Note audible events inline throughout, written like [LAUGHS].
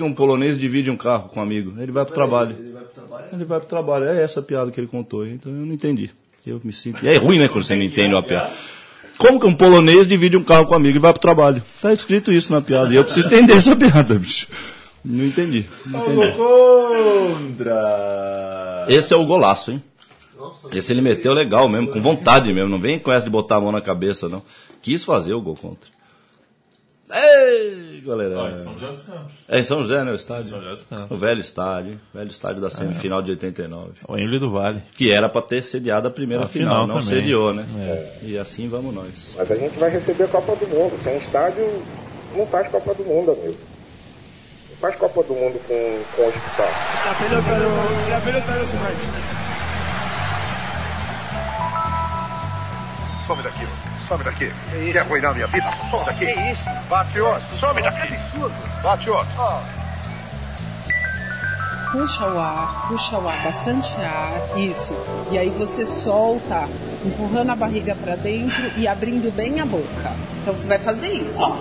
que um polonês divide um carro com um amigo? Ele vai pro trabalho. Ele vai pro trabalho? Ele vai pro trabalho. É essa a piada que ele contou. Então eu não entendi. Eu me sinto. É ruim, né, quando você não entende uma piada. Como que um polonês divide um carro com um amigo e vai pro trabalho? Tá escrito isso na piada. E eu preciso entender essa piada, bicho. Não entendi. Não entendi. Contra. Esse é o golaço, hein? Esse ele meteu legal mesmo, com vontade mesmo. Não vem com essa de botar a mão na cabeça, não. Quis fazer o gol contra. Ei, galera. São José dos Campos. É em São José, né? O estádio. São José dos Campos. O velho estádio. Velho estádio da semifinal de 89. O Emily do Vale. Que era pra ter sediado a primeira A final, final não também. sediou, né? É. E assim vamos nós. Mas a gente vai receber a Copa do Mundo. Sem estádio, não faz Copa do Mundo, amigo. Não faz Copa do Mundo com, com hospital. La pelota no, la pelota no se mancha. Some daqui, você. Some daqui. Quer arruinar minha vida? Some daqui. Que isso? Bate outro. Some daqui. Bate outro. Puxa o ar, puxa o ar, bastante ar, isso. E aí você solta, empurrando a barriga para dentro e abrindo bem a boca. Então você vai fazer isso, ó.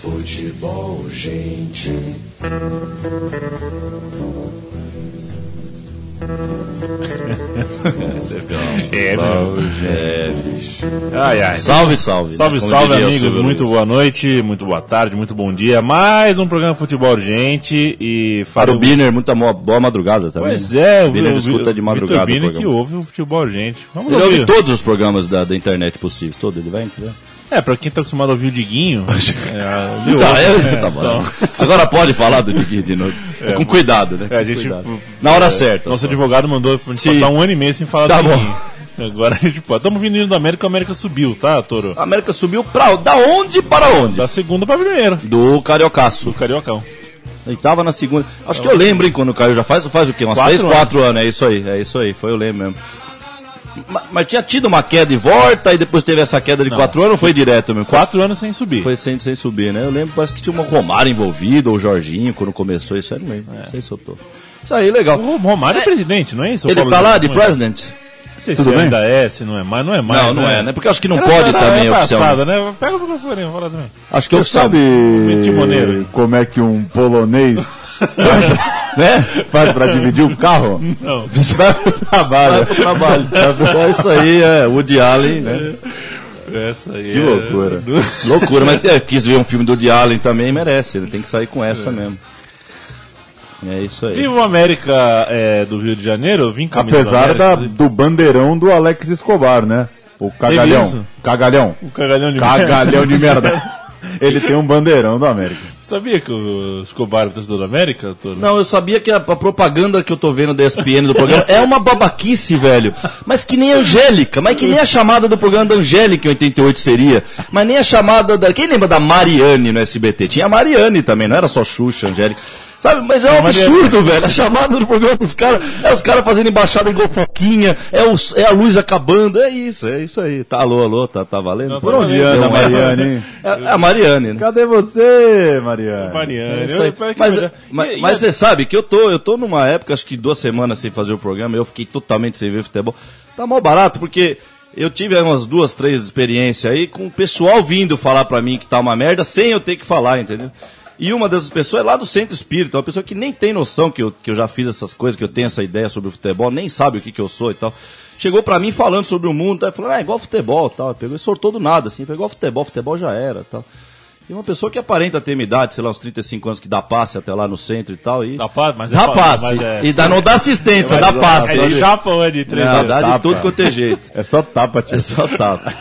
Futebol, gente. [LAUGHS] É, É, bicho. Ai, ai. Salve, salve. Salve, né? Salve, amigos. Muito boa noite, muito boa tarde, muito bom dia. Mais um programa Futebol Urgente e Para o Biner, muita boa madrugada também. Pois né? é, o Biner escuta de madrugada. Vitor Biner que ouve o Futebol Urgente. Vamos Ele ouve ouvir. todos os programas da, da internet possíveis. Todo, ele vai entender. É, pra quem tá acostumado a ouvir o Diguinho. [LAUGHS] é, Tá, ouve, é, né? tá bom. Então, Agora pode falar do Diguinho de novo. É, com cuidado, né? é, a gente. cuidado. Na hora certa. Nosso só. advogado mandou passar um ano e meio sem falar Tá do bom. Diguinho. Agora a gente pode. Estamos vindo indo da América, a América subiu, tá, Toro? A América subiu pra da onde para onde? Da segunda pra primeira. Do Cariocaço. Do Cariocão. Ele tava na segunda. Acho que eu lembro, hein, quando o Caio já faz, faz o quê? Umas Quatro 3, 4 anos. É isso aí, é isso aí, foi eu lembro mesmo. Ma- Mas, tinha tido uma queda e volta, e depois teve essa queda de 4 anos, ou foi direto mesmo? Quatro anos sem subir. Foi sem, sem subir, né? Eu lembro, parece que tinha uma Romário envolvido, ou o Jorginho, quando começou, isso aí eu não lembro. Não sei se eu tô. Isso aí, legal. O Romário é, presidente, não é isso? Ele tá lá de Não é? president? Não sei Tudo se bem? ainda é, se não é mais, não é mais. Não, não né? é, né? Porque eu acho que não Era- pode era- também era oficialmente. passada, né? Pega o microfone, fala também. Acho que Você oficial. sabe como é que um polonês [LAUGHS] né? faz pra dividir o carro? Não. [LAUGHS] Vai pro trabalho. Vai pro trabalho. É isso aí, é. Woody Allen, né? Essa aí Que é- loucura. [LAUGHS] Loucura, mas é, quis ver um filme do Woody Allen também, merece. Ele tem que sair com essa mesmo. É isso aí. Viva o América é, do Rio de Janeiro, vim Apesar do da, América, do bandeirão do Alex Escobar, né? O cagalhão. Cagalhão. O cagalhão de Cagalhão de merda. [LAUGHS] Ele tem um bandeirão do América. Sabia que o Escobar é torcedor da América, doutor? Não, eu sabia que a, a propaganda que eu tô vendo da ESPN do programa é uma babaquice, velho. Mas que nem a Angélica, mas que nem a chamada do programa da Angélica em 88 seria. Mas nem a chamada da. Quem lembra da Mariane no SBT? Tinha a Mariane também, não era só Xuxa, Angélica. Sabe, mas é um Mariane. absurdo, velho. A chamada do programa dos caras é os caras fazendo embaixada em golfoquinha, é, os- é a luz acabando, é isso, é isso aí. Tá, alô, alô, tá, tá valendo? Não, Por onde anda, é. Mariane, hein? É, é a Mariane, né? Cadê você, Mariane? Mariana. É. Eu- Mas, E- mas, e- mas você sabe que eu tô, eu tô numa época, acho que duas semanas sem fazer o programa, eu fiquei totalmente sem ver futebol. Tá mal barato, porque eu tive umas duas, três experiências aí com o pessoal vindo falar pra mim que tá uma merda sem eu ter que falar, entendeu? E uma dessas pessoas é lá do Centro Espírita, uma pessoa que nem tem noção que eu, que eu já fiz essas coisas, que eu tenho essa ideia sobre o futebol, nem sabe o que, que eu sou e tal. Chegou pra mim falando sobre o mundo, tá? falando, ah, é igual futebol tal. Pegou e sortou do nada, assim, foi igual futebol, futebol já era tal. E uma pessoa que aparenta ter minha idade, sei lá, uns 35 anos, que dá passe até lá no centro e tal. E Dá passe, mas é dá pa- passe. mas é- e dá, não dá assistência, dá passe. É de chapa ou é de três Não, dá de tapa. tudo quanto é jeito. É só tapa, tio. É só tapa.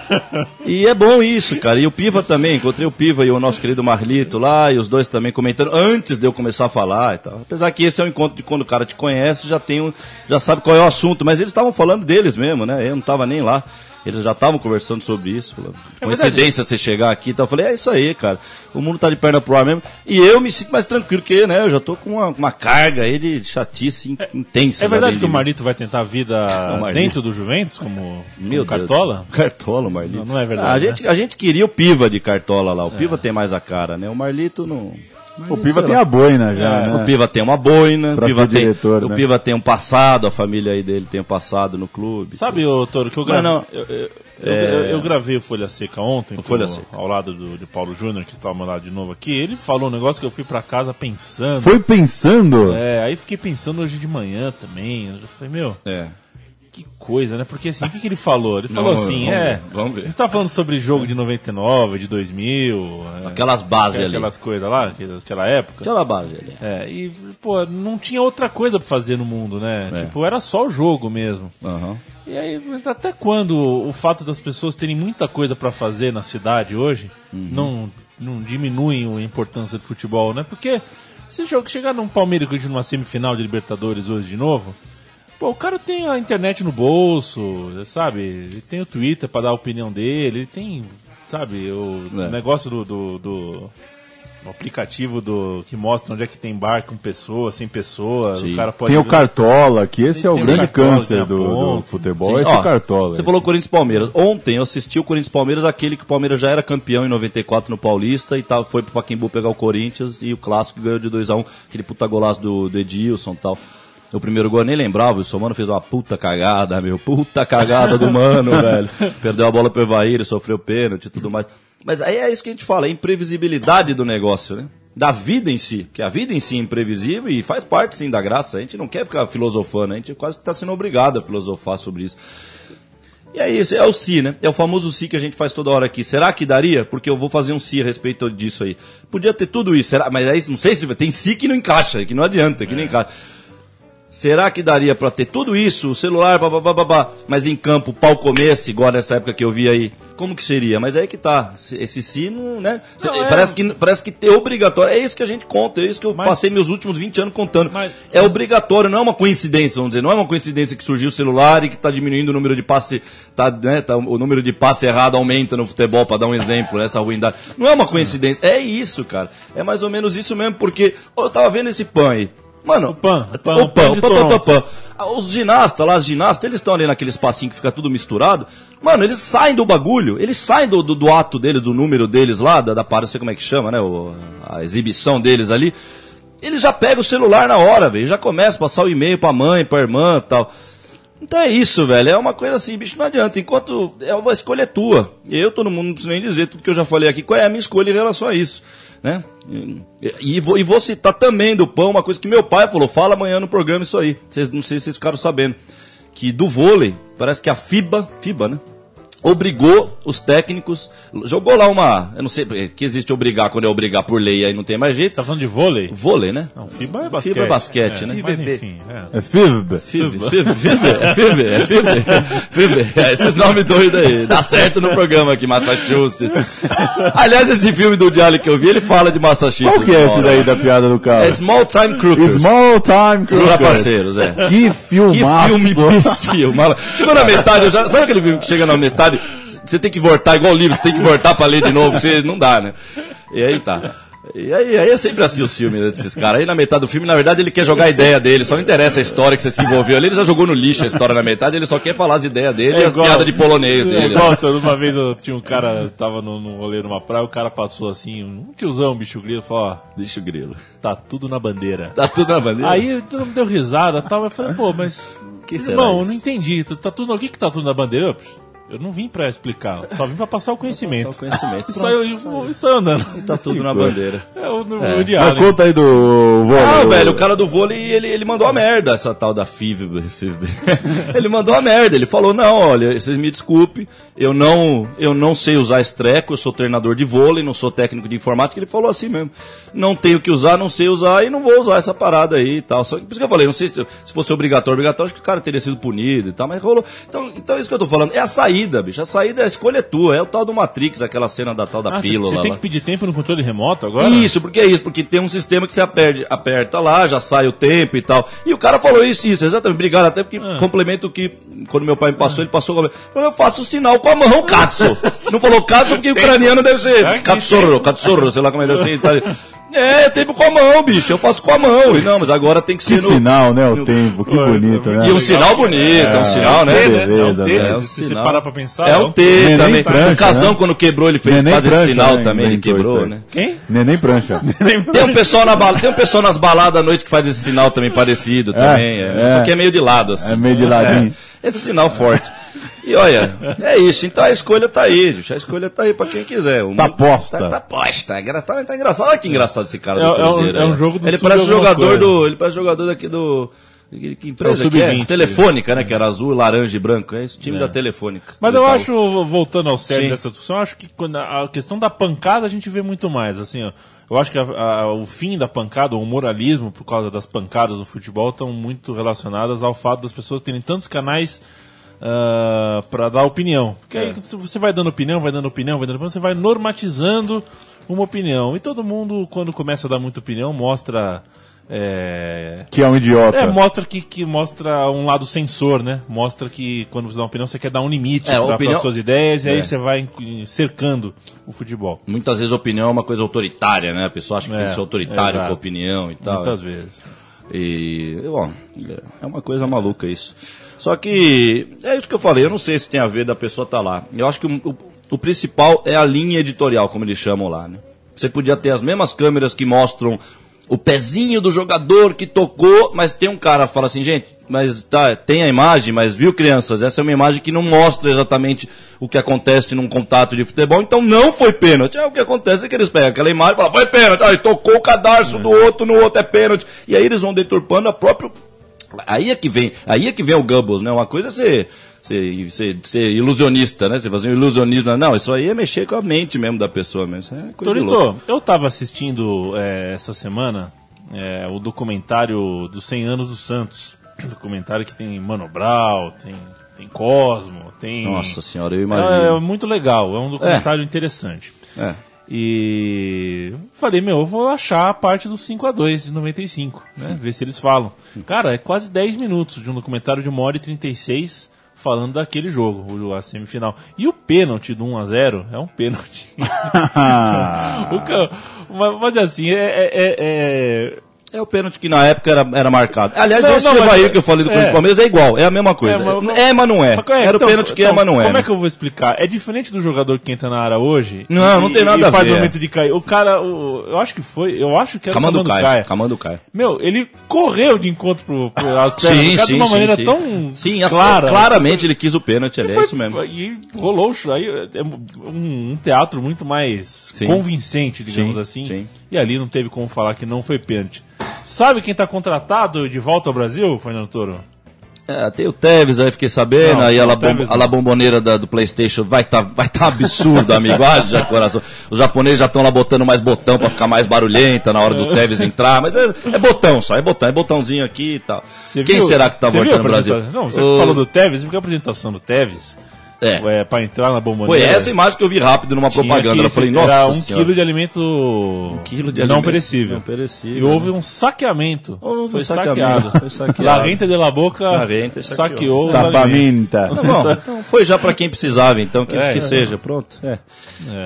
E é bom isso, cara. E o Piva também. Encontrei o Piva e o nosso querido Marlito lá, e os dois também comentando antes de eu começar a falar e tal. Apesar que esse é um encontro de quando o cara te conhece, já tem um, já sabe qual é o assunto. Mas eles estavam falando deles mesmo, né? Eu não tava nem lá. Eles já estavam conversando sobre isso. falando, Coincidência você chegar aqui. Então eu falei, é isso aí, cara. O mundo tá de perna pro ar mesmo. E eu me sinto mais tranquilo, porque, né? Eu já tô com uma, uma carga aí de chatice in- intensa. É verdade que o. Marlito vai tentar a vida [LAUGHS] dentro do Juventus, como, Meu como. Cartola? [LAUGHS] Cartola, Marlito. Não, não é verdade, Ah, a, né? gente, a gente queria o Piva de Cartola lá. O Piva tem mais a cara, né? O Marlito não. O Piva tem a boina já, O né? Piva tem uma boina, o Pra Piva, ser tem, diretor, o né? Piva tem um passado, a família aí dele tem um passado no clube. Sabe, ô Toro, que eu gravei. não. Eu, eu- Eu, eu- eu gravei o Folha Seca ontem, O Folha com- Seca. ao lado do, de Paulo Júnior, que meu lado de novo aqui. Ele falou um negócio que eu fui pra casa pensando. Foi pensando? É, aí fiquei pensando hoje de manhã também. Eu falei, meu, É. que coisa, né? Porque assim, o que, que ele falou? Ele falou Vamos- assim, vamos é. vamos ver. Ele tá falando sobre jogo de 99, de 2000, é, Aquelas bases ali. aquelas coisas lá, aquela- época. Aquela base ali. É, e, pô, não tinha outra coisa pra fazer no mundo, né? É. Tipo, era só o jogo mesmo. Aham. E aí, até quando o fato das pessoas terem muita coisa pra fazer na cidade hoje Uhum. não, não diminuem a importância do futebol, né? Porque se jogo chegar num Palmeiras que numa semifinal de Libertadores hoje de novo, pô, o cara tem a internet no bolso, sabe? Ele tem o Twitter pra dar a opinião dele, ele tem, sabe, o É. negócio do, do, do- o aplicativo do que mostra onde é que tem bar com pessoas, sem pessoas, Sim. o cara pode Tem o Cartola, que esse é o Tem o grande Cartola, tem câncer do, do futebol, Sim, esse ó, Cartola. Você falou Corinthians e Palmeiras. Ontem eu assisti o Corinthians e Palmeiras, aquele que o Palmeiras já era campeão em 94 no Paulista e tava, foi pro Pacaembu pegar o Corinthians e o clássico ganhou de 2x1, aquele puta golaço do, do Edilson e tal. O primeiro gol eu nem lembrava, o seu mano fez uma puta cagada, meu. Puta cagada do mano, [LAUGHS] velho. Perdeu a bola pro Evair, sofreu pênalti e tudo mais. Mas aí é isso que a gente fala, a imprevisibilidade do negócio, né? Da vida em si. Porque a vida em si é imprevisível e faz parte sim da graça. A gente não quer ficar filosofando, a gente quase que tá sendo obrigado a filosofar sobre isso. E é isso, é o si, né? É o famoso si que a gente faz toda hora aqui. Será que daria? Porque eu vou fazer um si a respeito disso aí. Podia ter tudo isso, será? Mas aí não sei se tem si que não encaixa, que não adianta, que não encaixa. Será que daria pra ter tudo isso, o celular, babá, babá, mas em campo, pau comesse, igual nessa época que eu vi aí? Como que seria? Mas aí que tá, esse sino, né? Não, é- parece, que, parece que é obrigatório, é isso que a gente conta, é isso que eu Mas- passei meus últimos 20 anos contando. Mas- é obrigatório, não é uma coincidência, vamos dizer, não é uma coincidência que surgiu o celular e que está diminuindo o número de passe, tá, né, tá- o número de passe errado aumenta no futebol, para dar um exemplo, essa ruindade. Não é uma coincidência, é isso, cara. É mais ou menos isso mesmo, porque eu tava vendo esse pan aí. Mano, O PAN, o PAN, o o PAN PAN, de o PAN, PAN. PAN. Os ginastas lá, as ginastas, eles estão ali naquele espacinho que fica tudo misturado. Mano, eles saem do bagulho, eles saem do, do, do ato deles, do número deles lá, da, da para, não sei como é que chama, né? o- a exibição deles ali. Eles já pegam o celular na hora, velho. Já começa a passar o e-mail pra mãe, pra irmã e tal. Então é isso, velho. É uma coisa assim, bicho, não adianta. Enquanto é uma escolha é tua. Eu, todo mundo, não preciso nem dizer tudo que eu já falei aqui, qual é a minha escolha em relação a isso. Né? E, vou, e vou citar também do pão uma coisa que meu pai falou, fala amanhã no programa isso aí. Vocês, não sei se vocês ficaram sabendo. Que do vôlei, parece que a FIBA, FIBA, né? Obrigou os técnicos, jogou lá uma. Eu não sei, que existe obrigar quando é obrigar por lei, aí não tem mais jeito. Você tá falando de vôlei? Vôlei, né? Não, FIBA é basquete. FIBA é basquete, né? Mas enfim, é. É FIVB. FIB, FIB, FIB, é FIB, é FIB, FIB, é esses nomes doidos aí. Dá certo no programa aqui, Massachusetts. Aliás, esse filme do Diário que eu vi, ele fala de Massachusetts. Qual que é esse daí da piada do cara? É Small Time Crookers. Small Time Os Crookers. trapaceiros, é. Que Que filmaço. filme imbecil, mala. Chegou na metade, eu já, sabe aquele filme que chega na metade, você tem que voltar, igual o livro, você tem que voltar pra ler de novo, você não dá, né? E aí tá. E aí, aí é sempre assim o filme né, desses caras. Aí na metade do filme, na verdade, ele quer jogar a ideia dele, só não interessa a história que você se envolveu ali, ele já jogou no lixo a história na metade, ele só quer falar as ideias dele e as igual- piadas de polonês É dele. igual, toda uma vez eu tinha um cara, tava no, num rolê numa praia, o cara passou assim, um tiozão, um bicho grilo, falou, ó, Deixa o grilo. tá tudo na bandeira. Tá tudo na bandeira? Aí todo mundo deu risada e tal, eu falei, pô, mas. Que será irmão, não entendi. Tá tudo, o que que tá tudo na bandeira? Eu, Eu não vim pra explicar, só vim pra passar o conhecimento. Só o conhecimento. [LAUGHS] E saiu, e- e saiu andando. Tá tudo na [LAUGHS] bandeira. É o, É. o Mas diário. conta aí do vôlei. Ah, velho, o cara do vôlei, ele, ele mandou a merda, essa tal da FIV. [LAUGHS] ele mandou a merda, ele falou, não, olha, vocês me desculpem, eu não, eu não sei usar esse treco, eu sou treinador de vôlei, não sou técnico de informática, ele falou assim mesmo. Não tenho que usar, não sei usar e não vou usar essa parada aí e tal. Só que, por isso que eu falei, não sei se, se fosse obrigatório, obrigatório, acho que o cara teria sido punido e tal, mas rolou. Então, então é isso que eu tô falando, é a saída, bicho, a saída, a escolha é tua, é o tal do Matrix, aquela cena da tal da Ah, pílula você tem lá. que pedir tempo no controle remoto agora? Isso, porque é isso, porque tem um sistema que você aperta, aperta lá, já sai o tempo e tal. E o cara falou isso, isso, exatamente. Obrigado, até porque Ah. complemento o que, quando meu pai me passou, ele passou com eu faço o sinal com a mão, Katsu. [LAUGHS] Não falou Katsu porque o ucraniano deve ser Katsuro, Katsuro, sei lá como é que deve ser. [LAUGHS] Tá? É, tempo com a mão, bicho, eu faço com a mão. E não, mas agora tem que Que ser no... sinal, né? O tempo, que bonito, né? E um sinal bonito, é um sinal, né? Né? É beleza, um T, né? É Se você sinal. parar pra pensar. É um um T também. prancha, o Casão, né? quando quebrou, ele fez Neném quase esse prancha, sinal né? também, ele quebrou, aí. né? Quem? Neném prancha. [LAUGHS] Tem um pessoal na bala, tem um pessoal nas baladas à noite que faz esse sinal também parecido também. é. é. Só que é meio de lado, assim. É meio de ladinho. É. Esse sinal forte. [LAUGHS] E olha, é isso. Então a escolha tá aí, bicho. A escolha tá aí pra quem quiser. O Tá mundo- posta. Tá, tá posta. É engraçado, tá engraçado. Olha que engraçado esse cara É- do é um- Cruzeiro. é um aí. jogo do Ele parece jogador coisa. do. Ele parece jogador daqui do. Que, empresa É o que é? Sub-20. Telefônica, né? Que era azul, laranja e branco. É esse time da Telefônica. Mas eu Itaú. acho, voltando ao sério Sim. dessa discussão, eu acho que quando a a questão da pancada a gente vê muito mais. Assim, ó, eu acho que a- a- o fim da pancada, o moralismo por causa das pancadas no futebol, estão muito relacionadas ao fato das pessoas terem tantos canais para dar opinião. Porque aí se você vai dando opinião, vai dando opinião, vai dando opinião, você vai normatizando uma opinião. E todo mundo, quando começa a dar muita opinião, mostra. é, Que é um idiota. é, mostra que, que mostra um lado sensor, né? Mostra que quando você dá uma opinião, você quer dar um limite É, para opinião- as suas ideias e aí É. você vai cercando o futebol. Muitas vezes a opinião é uma coisa autoritária, né? A pessoa acha que É, tem que ser autoritário com a opinião e tal. Muitas vezes. E, bom, é uma coisa maluca isso. Só que, é isso que eu falei, eu não sei se tem a ver da pessoa estar lá. Eu acho que o, o- o principal é a linha editorial, como eles chamam lá, né? Você podia ter as mesmas câmeras que mostram o pezinho do jogador que tocou, mas tem um cara que fala assim, gente, mas tá, tem a imagem, mas viu crianças, essa é uma imagem que não mostra exatamente o que acontece num contato de futebol, então não foi pênalti. É o que acontece é que eles pegam aquela imagem e falam, foi pênalti, aí tocou o cadarço do outro, no outro é pênalti. E aí eles vão deturpando a própria Aí é que vem, aí é que vem o Goebbels, né? Uma coisa é ser, ser, ser, ser ilusionista, né? Você fazer um ilusionismo. Não, isso aí é mexer com a mente mesmo da pessoa mesmo. Isso é coisa. Torito, eu tava assistindo é, essa semana é, o documentário dos 100 anos do Santos. Documentário que tem Mano Brown, tem, tem Cosmo, tem... Nossa senhora, eu É, é imagino. muito legal, é um documentário interessante. É. E falei, meu, eu vou achar a parte do 5 a 2 de 95, né? Ver se eles falam. Cara, é quase 10 minutos de um documentário de 1 hora e 36 falando daquele jogo, o- a semifinal. E o pênalti do 1 a 0 é um pênalti. [LAUGHS] [LAUGHS] Mas, mas assim, é- é- é- é, É o pênalti que na época era, era marcado. Aliás, Não, esse não, mas- aí que eu falei do é. Corinthians e Palmeiras é igual, é a mesma coisa. É, mas- É, mas não é. Mas, é, Era então, o pênalti que é, então, mas não é. Como é que eu vou explicar? É diferente do jogador que entra na área hoje. Não, não e- tem nada e a faz ver. o momento de cair. O cara, o- eu acho que foi, eu acho que era o Camando Camando Caia. Camando Caia. Meu, ele correu de encontro pro, pro as pernas Sim, sim, de uma sim, maneira sim. tão Sim, assim, clara. claramente ele quis o pênalti, ali, é Foi- isso mesmo. E rolou. Aí é um, um teatro muito mais convincente, digamos Sim, assim. sim. E ali não teve como falar que não foi pênalti. Sabe quem tá contratado de volta ao Brasil, Fernando Toro? É, tem o Tevez, aí fiquei sabendo, Não, aí a, Tevez a la bomboneira da- do Playstation vai tá, vai tá absurdo, amigo. [LAUGHS] Coração. Os japoneses já estão lá botando mais botão pra ficar mais barulhenta na hora do [LAUGHS] Tevez entrar, mas é, é botão só, é botão, é botãozinho aqui e tal. Você Quem viu- será que tá voltando no Brasil? Não, você O- falou do Tevez, viu a apresentação do Tevez? É, É, pra entrar na foi bomboneira. essa imagem que eu vi rápido numa propaganda. que Eu falei, nossa Era um senhora. quilo de alimento, quilo de não alimento perecível. não perecível, E houve um saqueamento. Houve um foi saqueamento, saqueado. foi saqueado. La renta de la boca La renta saqueou. Tapamenta. Tá bom, [LAUGHS] então foi já pra quem precisava, então, que, É, que é. seja, pronto. É.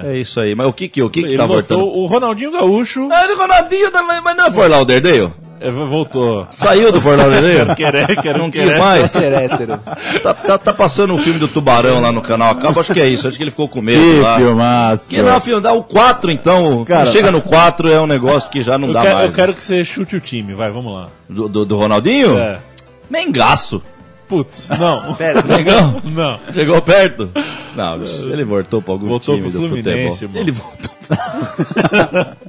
é. isso aí. Mas o que que, o que, que tá voltando? o Ronaldinho Gaúcho. Ah, o Ronaldinho, mas mas não é Fort Lauderdale? é, voltou. Saiu do Lauderdale? Querer, quero Não quis mais? Tá, tá, tá passando o filme do Tubarão lá no canal Acaba, acho que é isso. Acho que ele ficou com medo Que lá. filmaço. Que não, filho, dá o 4 então. Cara- chega no 4 é um negócio que já não dá quero, mais. eu quero que você chute o time, vai, vamos lá. Do, do, do Ronaldinho? É. Mengaço. Putz, não. [LAUGHS] Mengão? Não. Chegou perto? Não, bicho, ele voltou pra algum Voltou time pro do futebol. irmão. Ele voltou. [LAUGHS]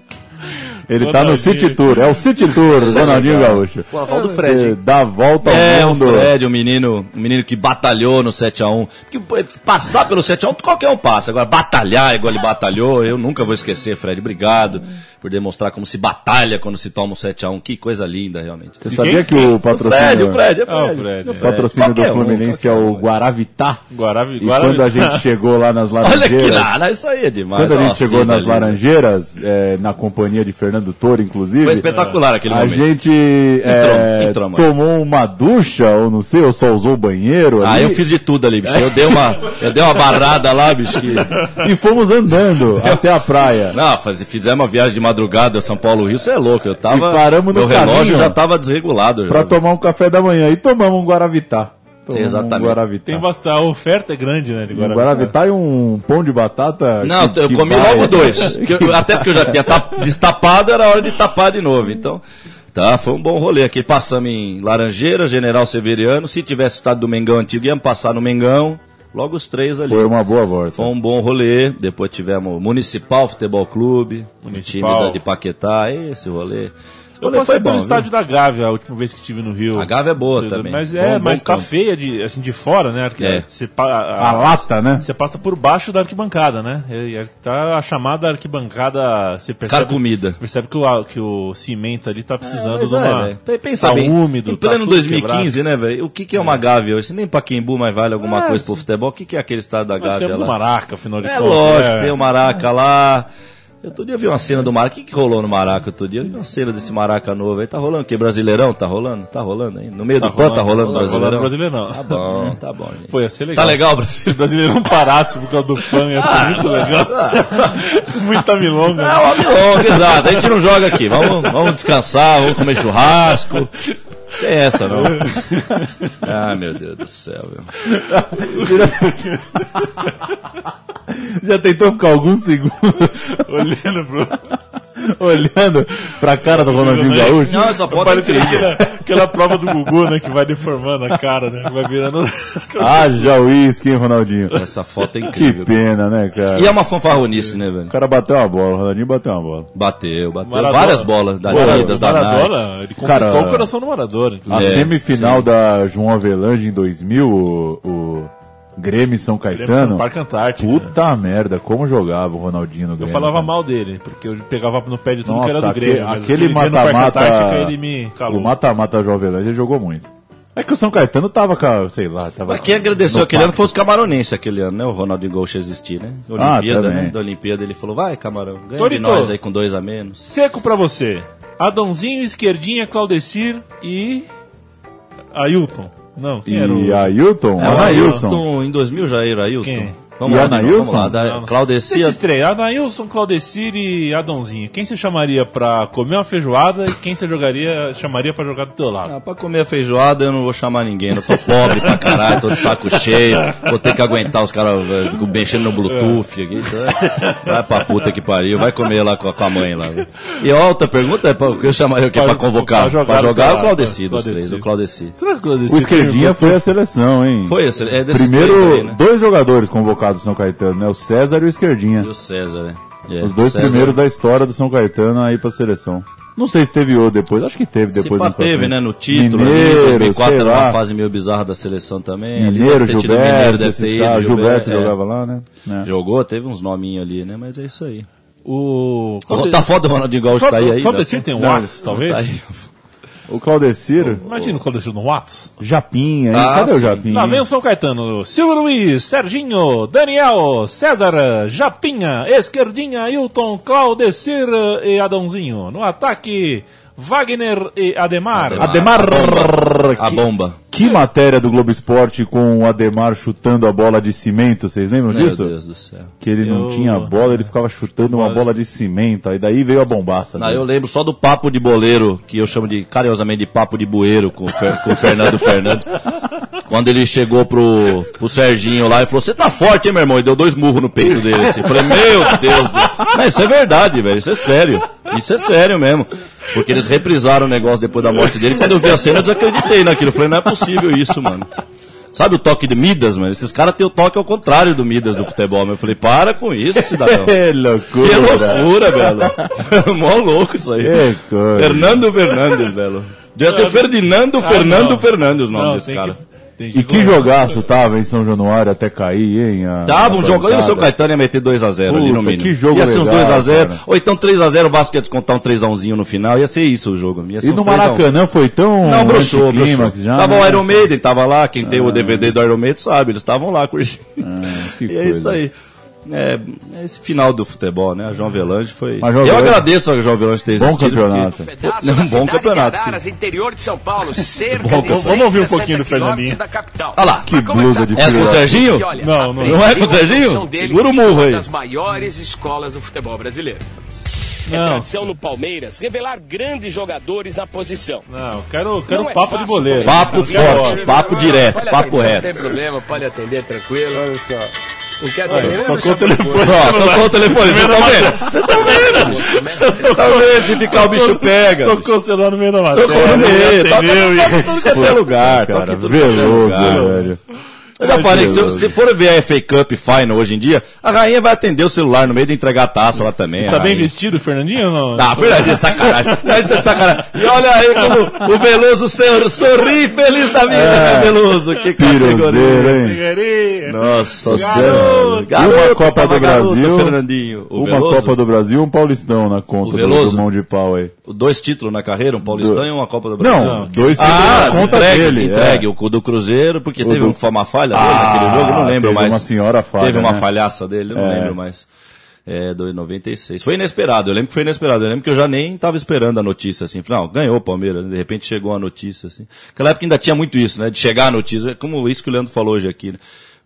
Ele tá no. City Tour, é o City Tour, [LAUGHS] Ronaldinho Gaúcho. O aval do Você Fred. Dá a volta ao É, o mundo. Fred, o menino, o menino que batalhou no 7x1. Porque pô, passar pelo 7x1, qualquer um passa. Agora, batalhar igual ele batalhou, eu nunca vou esquecer, Fred. Obrigado por demonstrar como se batalha quando se toma um 7x1. Que coisa linda, realmente. Você sabia que o O patrocínio, Fred, o Fred, é Ah, o Fred. Fred, É é. o patrocínio do Qualquer um, Fluminense é qualquer o um. Guaravitá? Guaravi, E quando a gente chegou lá nas Olha que Laranjeiras... nada, isso aí é demais. Quando a gente Nossa, chegou nas é lindo. Laranjeiras, é, na companhia de Fernando Toro, inclusive... Foi espetacular aquele A momento. gente é, entrou, tomou uma ducha, ou não sei, ou só usou o banheiro Ah, ali, eu fiz de tudo ali, bicho. Eu dei uma, eu dei uma barrada lá, bicho. Que... e fomos andando até a praia. Não, faz, fizemos uma viagem de madrugada São Paulo Rio, você é louco. Eu tava. E paramos no meu relógio caminho, já ó. tava desregulado. Pra tomar um café da manhã. E tomamos um Guaravitá. Tomamos Exatamente. Um Guaravitá. Tem bastante, a oferta é grande, né, de Um Guaravi. Guaravitá e um pão de batata. Não, que- eu que comi vai. logo dois. [LAUGHS] Eu- até porque eu já tinha tap- destapado, era hora de tapar de novo. Então, tá, foi um bom rolê aqui. Passamos em Laranjeira, General Severiano. Se tivesse estado do Mengão antigo, íamos passar no Mengão. Logo os três ali. Foi uma boa volta. Foi um bom rolê. Depois tivemos Municipal Futebol Clube, Municipal. time da- de Paquetá, esse rolê. Eu rolê passei pelo bom. estádio viu? da Gávea a última vez que estive no Rio. A Gávea é boa também. Mas Bom- é, bom mas tá campo. feia de, assim, de fora, né? Arqui- É. Você, pa- A lata, né? Você passa por baixo da arquibancada, né? E, e tá a chamada arquibancada. Você percebe, Carcomida. percebe que o, que o cimento ali tá precisando Mas de é, uma. Pe- Pensa tá bem, úmido, em tá pleno tudo 2015, né, velho? O que, que é uma Gávea hoje? Se nem Paquembu mais vale alguma É, coisa sim. pro futebol, o que, que é aquele estádio da Nós Gávea temos lá? o Maraca, afinal de É contas. lógico, é. tem o Maraca lá. Eu Outro dia eu vi uma cena do Maraca. O que, que rolou no Maraca outro dia? Eu vi uma cena desse Maraca novo aí. Tá rolando o quê? Brasileirão? Tá rolando? Tá rolando aí? No meio do pano tá rolando tá Brasileirão? rolando Brasileirão. Tá bom, [LAUGHS] tá bom, gente. Pô, ia ser legal. Tá legal, Se Brasil? o brasileiro não parasse por causa do PAN, ia ser muito legal. [LAUGHS] Muita milonga. É uma milonga, exato. A gente não joga aqui. Vamos, vamos descansar, vamos comer churrasco. Tem essa, não. [LAUGHS] Ah, meu Deus do céu. Já tentou ficar alguns segundos Olhando pro. [LAUGHS] olhando pra cara do Ronaldinho Gaúcho? Não, essa foto é Parecendo incrível. aquela, aquela prova do Gugu, né? Que vai deformando a cara, né? Vai virando. [LAUGHS] Ah, já uísque, hein, Ronaldinho? Essa foto é Que incrível. pena, né, cara? E é uma fanfarronice, né, velho? O cara bateu uma bola, o Ronaldinho bateu uma bola. Bateu, bateu. Maradona. Várias bolas da Adidas, da Nike. Maradona, ele conquistou Cara, o coração do Maradona. A inclusive. É, semifinal da João Avelange em 2000, o, o Grêmio e São Caetano. no Parque Antártico. Puta merda, como jogava o Ronaldinho no Eu Grêmio. falava cara. mal dele, porque eu pegava no pé de tudo que era Nossa, do Grêmio. aquele, mata-mata. Antártica ele me calou. O mata-mata Avelange ele jogou muito. É que o São Caetano tava, com, sei lá, tava. Mas quem agradeceu aquele ano foi os camaronenses aquele ano, né? O Ronaldinho Gaúcho existir, né? Ah, Olimpíada, também. né? Da Olimpíada ele falou, vai, camarão, ganha de Torito. nós aí com dois a menos. Seco pra você. Adãozinho, Esquerdinha, Claudecir e. Ailton. Não, quem era o. E Ailton? É, o Anailson. Ailton, em 2000 já era Ailton. Quem? Vamos E lá, Anailson? vamos lá. Esses três, Anailson, Claudecir e Adãozinho. Quem você chamaria pra comer uma feijoada e quem você jogaria, chamaria pra jogar do teu lado? Ah, pra comer a feijoada eu não vou chamar ninguém. Eu tô pobre pra caralho, tô de saco [LAUGHS] cheio. Vou ter que aguentar os caras eh, mexendo no Bluetooth aqui. então, Vai pra puta que pariu. Vai comer lá com a, com a mãe lá. E a outra pergunta é pra, eu chamaria o quê? Pra- Pra convocar? pra jogar Pra jogar teu o Claudeci dos Claudeci. três. O Claudeci. Será que o Claudecir O Esquerdinha foi a seleção, hein? Foi esse, é desses Primeiro, três aí, né? dois jogadores convocados do São Caetano, né? O César e o Esquerdinha. E o César, né? É, Os dois César- primeiros da história do São Caetano aí pra seleção. Não sei se teve outro depois, acho que teve Se depois. pra teve, né? No título, Mineiro, ali, 2004 sei era lá. uma fase meio bizarra da seleção também. ali Mineiro, tido Gilberto, Mineiro, deve esses ter ido, caras, Gilberto é. jogava lá, né? É. Jogou, teve uns nominhos ali, né? Mas é isso aí. O. Tá foda o Ronaldinho Gaúcho, tá aí ainda. Claudecir tem um Whats, talvez? Tá aí. O Claudecir, Imagina o Claudecir no Whats. Japinha, hein? Ah, Cadê o sim. Japinha? Lá vem o São Caetano. Silvio Luiz, Serginho, Daniel, César, Japinha, Esquerdinha, Ailton, Claudecir e Adãozinho. No ataque, Wagner e Ademar. Ademar, A que, bomba. Que matéria do Globo Esporte com o Ademar chutando a bola de cimento, vocês lembram Meu disso? Deus do céu. Que ele não Eu- tinha bola, ele ficava chutando uma bola de cimento, aí daí veio a bombaça. Não, dele. eu lembro só do papo de boleiro, que eu chamo de carinhosamente de papo de bueiro com, com o Fernando Fernandes. Quando ele chegou pro, pro Serginho lá e falou: Você tá forte, hein, meu irmão? E deu dois murros no peito dele. Assim. Eu falei: Meu Deus, do... Mas isso é verdade, velho. Isso é sério. Isso é sério mesmo. Porque eles reprisaram o negócio depois da morte dele. Quando eu vi a cena, eu desacreditei naquilo. Eu falei: Não é possível isso, mano. Sabe o toque de Midas, mano? Esses caras têm o toque ao contrário do Midas do futebol. Mas eu falei: Para com isso, cidadão. Que [LAUGHS] loucura. Que loucura, velho. [LAUGHS] Mó louco isso aí. Que coisa. Fernando Fernandes, velho. Devia ser Ferdinando Fernando não. Fernandes o nome Não, desse cara. que, tem E que jogaço tava em São Januário até cair, hein? a- Tava um jogo, e o. São Caetano ia meter 2x0 ali no mínimo. que jogo ia ser uns legal, 2x0, cara. ou então 3x0, o Vasco ia descontar um 3xãozinho no final, ia ser isso o jogo. E no 3 a 1. Maracanã foi tão Não, broxou, broxou. já. Tava né? o Iron Maiden, tava lá, quem tem o DVD do Iron Maiden sabe, eles estavam lá curtindo. Ah, [LAUGHS] E é coisa. isso aí. É, é esse final do futebol, né? A João Velange foi. Mas João Eu Avelange- agradeço a João Velange ter Bom existido. campeonato. porque- Pedaço Não, da bom campeonato. de Araras, interior de São Paulo, [LAUGHS] cerca Bom, de vamos 160 ouvir um pouquinho do Fernandinho. da capital. Olha lá. Que Pra começar, blusa de É com o. Serginho? Olha, Não, não. Não é com o Serginho? Segura o murro em uma aí. das maiores escolas do futebol brasileiro. É Não. tradição no Palmeiras revelar grandes jogadores na posição. Não, quero, quero Não é papo de fácil boleiro. Papo forte, papo direto, papo reto. Não tem problema, pode atender tranquilo. Olha só. Não quer atender? Tocou o telefone. Ó, tocou o telefone, vocês estão vendo? Vocês estão vendo? Vocês estão vendo? Se ficar o bicho pega. Tocou o celular no meio da matéria. Tocou no meio, toca em que é lugar, que é lugar. velho. Eu já falei que se, se for ver a FA Cup Final hoje em dia, a rainha vai atender o celular no meio de entregar a taça lá também. Tá bem vestido, Fernandinho, ou não? Ah, verdade, é sacanagem. [LAUGHS] Não, isso é sacanagem. E olha aí como o Veloso sor- sorri feliz da vida, né, Veloso? Que categoria. hein? Nossa senhora. Uma Copa do garoto, Brasil. Fernandinho. Uma Copa do Brasil e um Paulistão na conta O do, Veloso? do mão de pau aí. Dois títulos na carreira, um Paulistão Do- e uma Copa do Brasil. Não, dois títulos Ah, na conta entregue, dele. entregue. é. O do Cruzeiro, porque O teve do- uma falha dele Ah, naquele jogo, eu não lembro teve mais. uma senhora falha, Teve uma né? falhaça dele, eu não É. lembro mais. É, do 96. Foi inesperado, eu lembro que foi inesperado. Eu lembro que eu já nem tava esperando a notícia, assim. Não, ganhou o Palmeiras. De repente chegou a notícia, assim. Naquela época ainda tinha muito isso, né? De chegar a notícia. Como isso que o Leandro falou hoje aqui, né?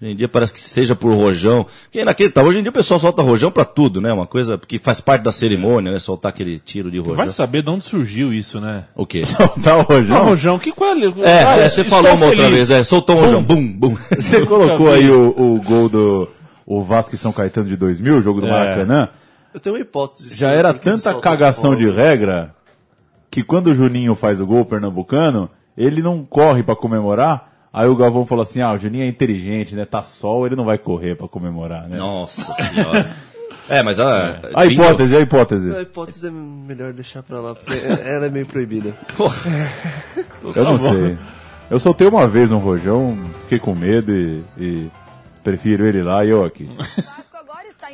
Hoje em dia parece que seja por rojão. Quem naquele, hoje em dia o pessoal solta rojão pra tudo, né? Uma coisa que faz parte da cerimônia, né? Soltar aquele tiro de rojão. Vai saber de onde surgiu isso, né? O quê? [LAUGHS] Soltar o Ah, rojão? Rojão, que qual é? É, Ah, é, você falou uma outra feliz. vez, é, soltou um rojão, bum, bum. [LAUGHS] Você colocou aí o, o gol do o Vasco e São Caetano de 2000, o jogo do É. Maracanã. Eu tenho uma hipótese. Já era tanta cagação de regra que quando o Juninho faz o gol pernambucano, ele não corre pra comemorar. Aí o Galvão falou assim: ah, o Juninho é inteligente, né? Tá sol, ele não vai correr pra comemorar, né? Nossa senhora. É, mas a, A hipótese, a hipótese. A hipótese é melhor deixar pra lá, porque ela é meio proibida. Eu não sei. Eu soltei uma vez um rojão, fiquei com medo e, e prefiro ele lá e eu aqui.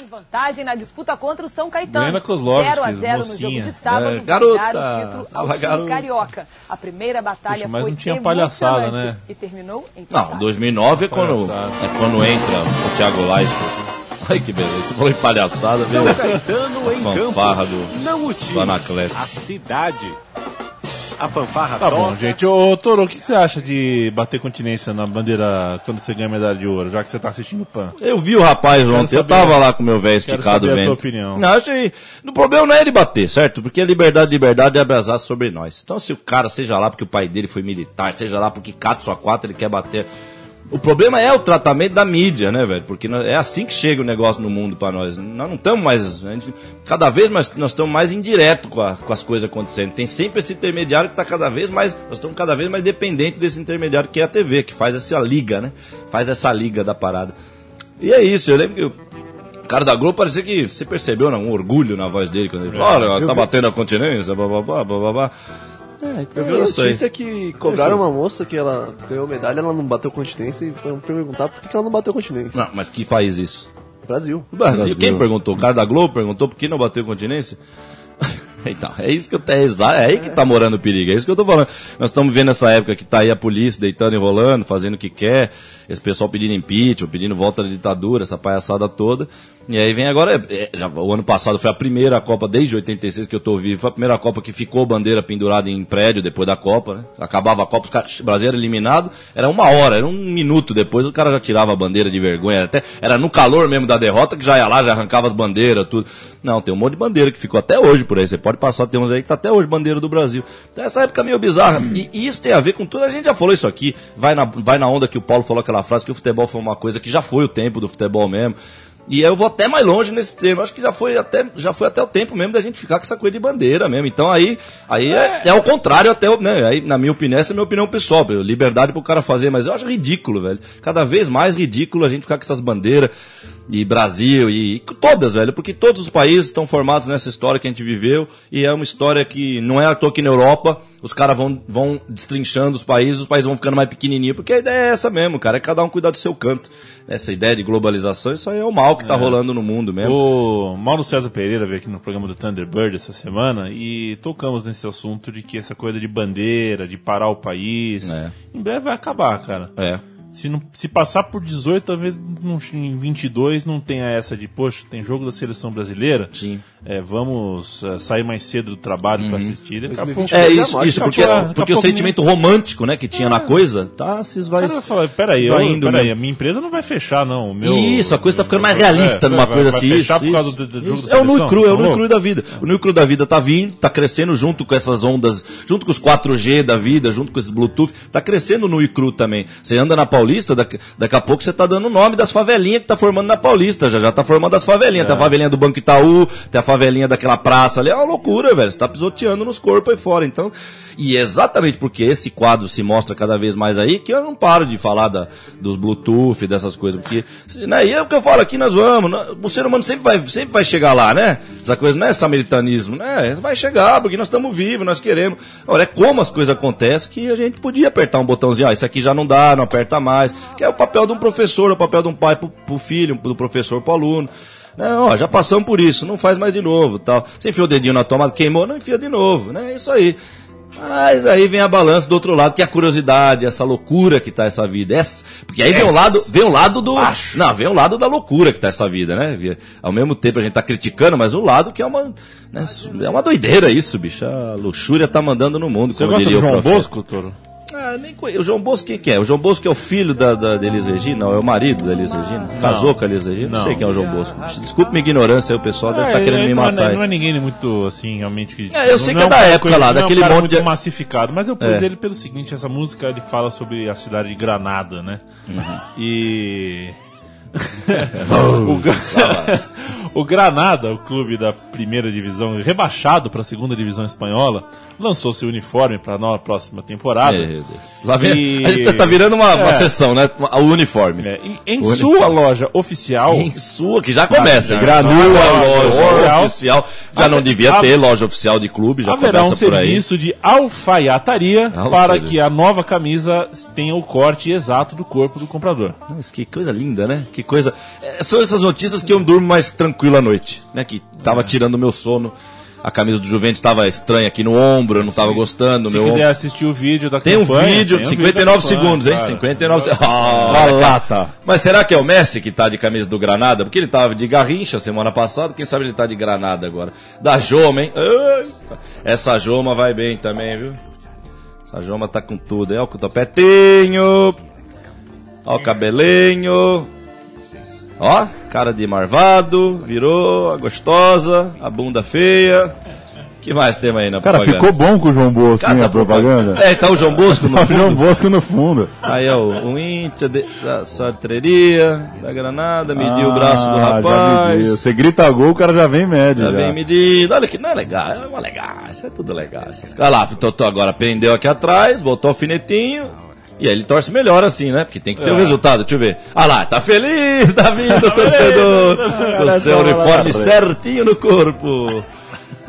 Vantagem na disputa contra o São Caetano. Helena Kozlovski, 0 a 0 no jogo de sábado, É, garota, o título ao time carioca. A primeira batalha Poxa, mas foi não tinha palhaçada, né? E terminou em Não, 2009 é quando, Palhaçada. é quando entra o Thiago Life. Ai que beleza, você falou em palhaçada, São? Caetano A em fanfarra campo. do, Não o do time, Anacleto. a cidade. A fanfarra Tá toca. bom, gente. Ô, Toro, o que, você acha de bater continência na bandeira quando você ganha medalha de ouro, já que você tá assistindo o PAN? Eu vi o rapaz ontem, eu tava lá com o meu velho Quero esticado saber a vendo. tua opinião. Não, achei. O problema não é ele bater, certo? Porque a liberdade, liberdade é abraçar sobre nós. Então, se o cara, seja lá porque o pai dele foi militar, seja lá porque cato sua quatro, ele quer bater. O problema é o tratamento da mídia, né, velho? Porque é assim que chega o negócio no mundo pra nós. Nós não estamos mais. gente- cada vez mais nós estamos mais indireto com, a- com as coisas acontecendo. Tem sempre esse intermediário que está cada vez mais. Nós estamos cada vez mais dependentes desse intermediário que é a TV, que faz essa liga, né? Faz essa liga da parada. E é isso, eu lembro que. O cara da Globo parecia que você percebeu né, um orgulho na voz dele quando ele falou: Olha, tá batendo a continência, bababá, bababá. É, Eu vi é a notícia que cobraram uma moça que ela ganhou medalha, ela não bateu continência e foram perguntar por que ela não bateu continência. Não, mas que país isso? Brasil. Brasil. Brasil. Quem perguntou? O cara da Globo perguntou por que não bateu continência? [LAUGHS] Então, é isso que eu tenho, é aí que tá morando o perigo, é isso que eu tô falando. Nós estamos vendo essa época que tá aí a polícia deitando e rolando, fazendo o que quer, esse pessoal pedindo impeachment, pedindo volta da ditadura, essa palhaçada toda. E aí vem agora, é, já- o ano passado foi a primeira Copa, desde 86 que eu tô vivo, foi a primeira Copa que ficou bandeira pendurada em prédio depois da Copa, né? Acabava a Copa, os caras, o Brasil era eliminado, era uma hora, era um minuto depois, o cara já tirava a bandeira de vergonha, até, era no calor mesmo da derrota que já ia lá, já arrancava as bandeiras, tudo. Não, tem um monte de bandeira que ficou até hoje por aí, você pode passar, tem uns aí que tá até hoje bandeira do Brasil. Então essa época é meio bizarra, e, e isso tem a ver com tudo, a gente já falou isso aqui, vai na, vai na onda que o Paulo falou aquela frase, que o futebol foi uma coisa que já foi o tempo do futebol mesmo, e eu vou até mais longe nesse termo. Acho que já foi até, já foi até o tempo mesmo da gente ficar com essa coisa de bandeira mesmo. Então aí, aí é, é o contrário até, né? Aí, na minha opinião, essa é a minha opinião pessoal. Liberdade pro cara fazer, mas eu acho ridículo, velho. Cada vez mais ridículo a gente ficar com essas bandeiras e Brasil e, e todas, velho, porque todos os países estão formados nessa história que a gente viveu e é uma história que não é à toa que na Europa os caras vão, vão destrinchando os países, os países vão ficando mais pequenininhos, porque a ideia é essa mesmo, cara, é cada um cuidar do seu canto. Essa ideia de globalização, isso aí é o mal que tá rolando no mundo mesmo. O Mauro César Pereira veio aqui no programa do Thunderbird essa semana e tocamos nesse assunto de que essa coisa de bandeira, de parar o país, É. em breve vai acabar, cara. É. Se, não, se passar por 18, talvez não, em 22 não tenha essa de, poxa, tem jogo da seleção brasileira. Sim. É, vamos eh, sair mais cedo do trabalho pra assistir. Daqui a pouco- É isso, isso, Daqui porque, a daqui a porque o pouco sentimento romântico, né, que tinha na coisa, tá se O esvai... cara peraí, eu, esvaindo peraí, mesmo. a minha empresa não vai fechar, não. O meu, Isso, a coisa tá ficando mais É, realista numa vai- coisa vai assim. fechar isso, por causa isso, do, do isso. É o nu cru, é o Tá nu cru da vida. O nu cru da vida tá vindo, tá crescendo junto com essas ondas, junto com os 4G da vida, junto com esses Bluetooth, tá crescendo o nu e cru também. Você anda na Paulista, daqui, daqui a pouco você tá dando o nome das favelinhas que tá formando na Paulista, já já tá formando as favelinhas. Tem a favelinha do Banco Itaú, tem a favelinha daquela praça ali, é uma loucura, velho. Você tá pisoteando nos corpos aí fora. Então, e exatamente porque esse quadro se mostra cada vez mais aí que eu não paro de falar da, dos Bluetooth, dessas coisas. Porque, né, e é o que eu falo aqui, nós vamos. né, O ser humano sempre vai, sempre vai chegar lá, né? Essa coisa não é samaritanismo, né? Vai chegar, porque nós estamos vivos, nós queremos. Olha, é como as coisas acontecem que a gente podia apertar um botãozinho, ah, isso aqui já não dá, não aperta mais. Que é o papel de um professor, é o papel de um pai pro, pro filho, do professor pro aluno. Não, ó, já passamos por isso, não faz mais de novo, tal. Você enfia o dedinho na tomada, queimou, não enfia de novo, né? É isso aí. Mas aí vem a balança do outro lado, que é a curiosidade, essa loucura que tá essa vida. Essa, porque aí vem o lado, vem o lado do. Não, vem o lado da loucura que tá essa vida, né? Porque Ao mesmo tempo a gente tá criticando, mas o lado que é uma. né, é uma doideira isso, bicho. A luxúria tá mandando no mundo. Você como gosta do diria o João. Bosco, Toro? Ah, nem conheço. O João Bosco quem que é? O João Bosco é o filho da, da, da Elis Regina? Não, é o marido da Elis Regina? Casou com a Elis Regina? Não, Não. sei quem é o João Bosco. Desculpe minha ignorância aí, o pessoal deve estar É, querendo ele me não é- matar. aí. Não é ninguém muito, assim, realmente que... É, eu sei não que é um da época lá, não é um daquele monte muito de- massificado, mas eu pus É. ele pelo seguinte, essa música ele fala sobre a cidade de Granada, né? Uhum. E... [LAUGHS] o, Gra- [LAUGHS] o Granada, o clube da primeira divisão, rebaixado para a segunda divisão espanhola, lançou seu uniforme para a nova próxima temporada. Lá vem, E- [LAUGHS] A gente tá virando uma, uma É. sessão, né? O uniforme. Em, em O sua loja oficial. Em sua, que já começa. Ah, Granua, sua loja oficial. oficial. Já A- não devia a- ter loja oficial de clube, já Haverá um começa por aí. serviço de alfaiataria ou para seja- que a nova camisa tenha o corte exato do corpo do comprador. Nossa, que coisa linda, né? Que coisa. É, são essas notícias que eu durmo mais tranquilo à noite, né? Que tava tirando o meu sono. A camisa do Juventus estava estranha aqui no ombro, eu não tava gostando. Se meu quiser ombro. assistir o vídeo da Tem um campanha... vídeo, tem um 59 da campanha, segundos, hein? claro. 59 segundos. Ah, Uma lata. Mas será que é o Messi que tá de camisa do Granada? Porque ele tava de Garrincha semana passada, quem sabe ele tá de Granada agora. Da Joma, hein? Eita. Essa Joma vai bem também, viu? Essa Joma tá com tudo, hein? Ó o topetinho. Ó o cabelinho. Ó, cara de marvado, virou, a gostosa, a bunda feia. que mais temos aí na Cara, propaganda? ficou bom com o João Bosco, Cara, hein, a tá propaganda. É, tá o João Bosco no Tá [LAUGHS] o João fundo. Bosco no fundo. Aí, ó, o Íntia de- da Sartreria, da Granada, mediu o Ah, braço do já rapaz. mediu. Você grita gol, o cara já vem médio. Já já. vem medido. Olha que não é legal, é uma legal, isso é tudo legal. Essas... Olha lá, o Totó agora prendeu aqui atrás, botou o alfinetinho. E aí ele torce melhor assim, né? Porque tem que ter o É. resultado. Deixa eu ver. Ah lá, tá feliz, tá vindo, torcedor. Com seu uniforme certinho no corpo.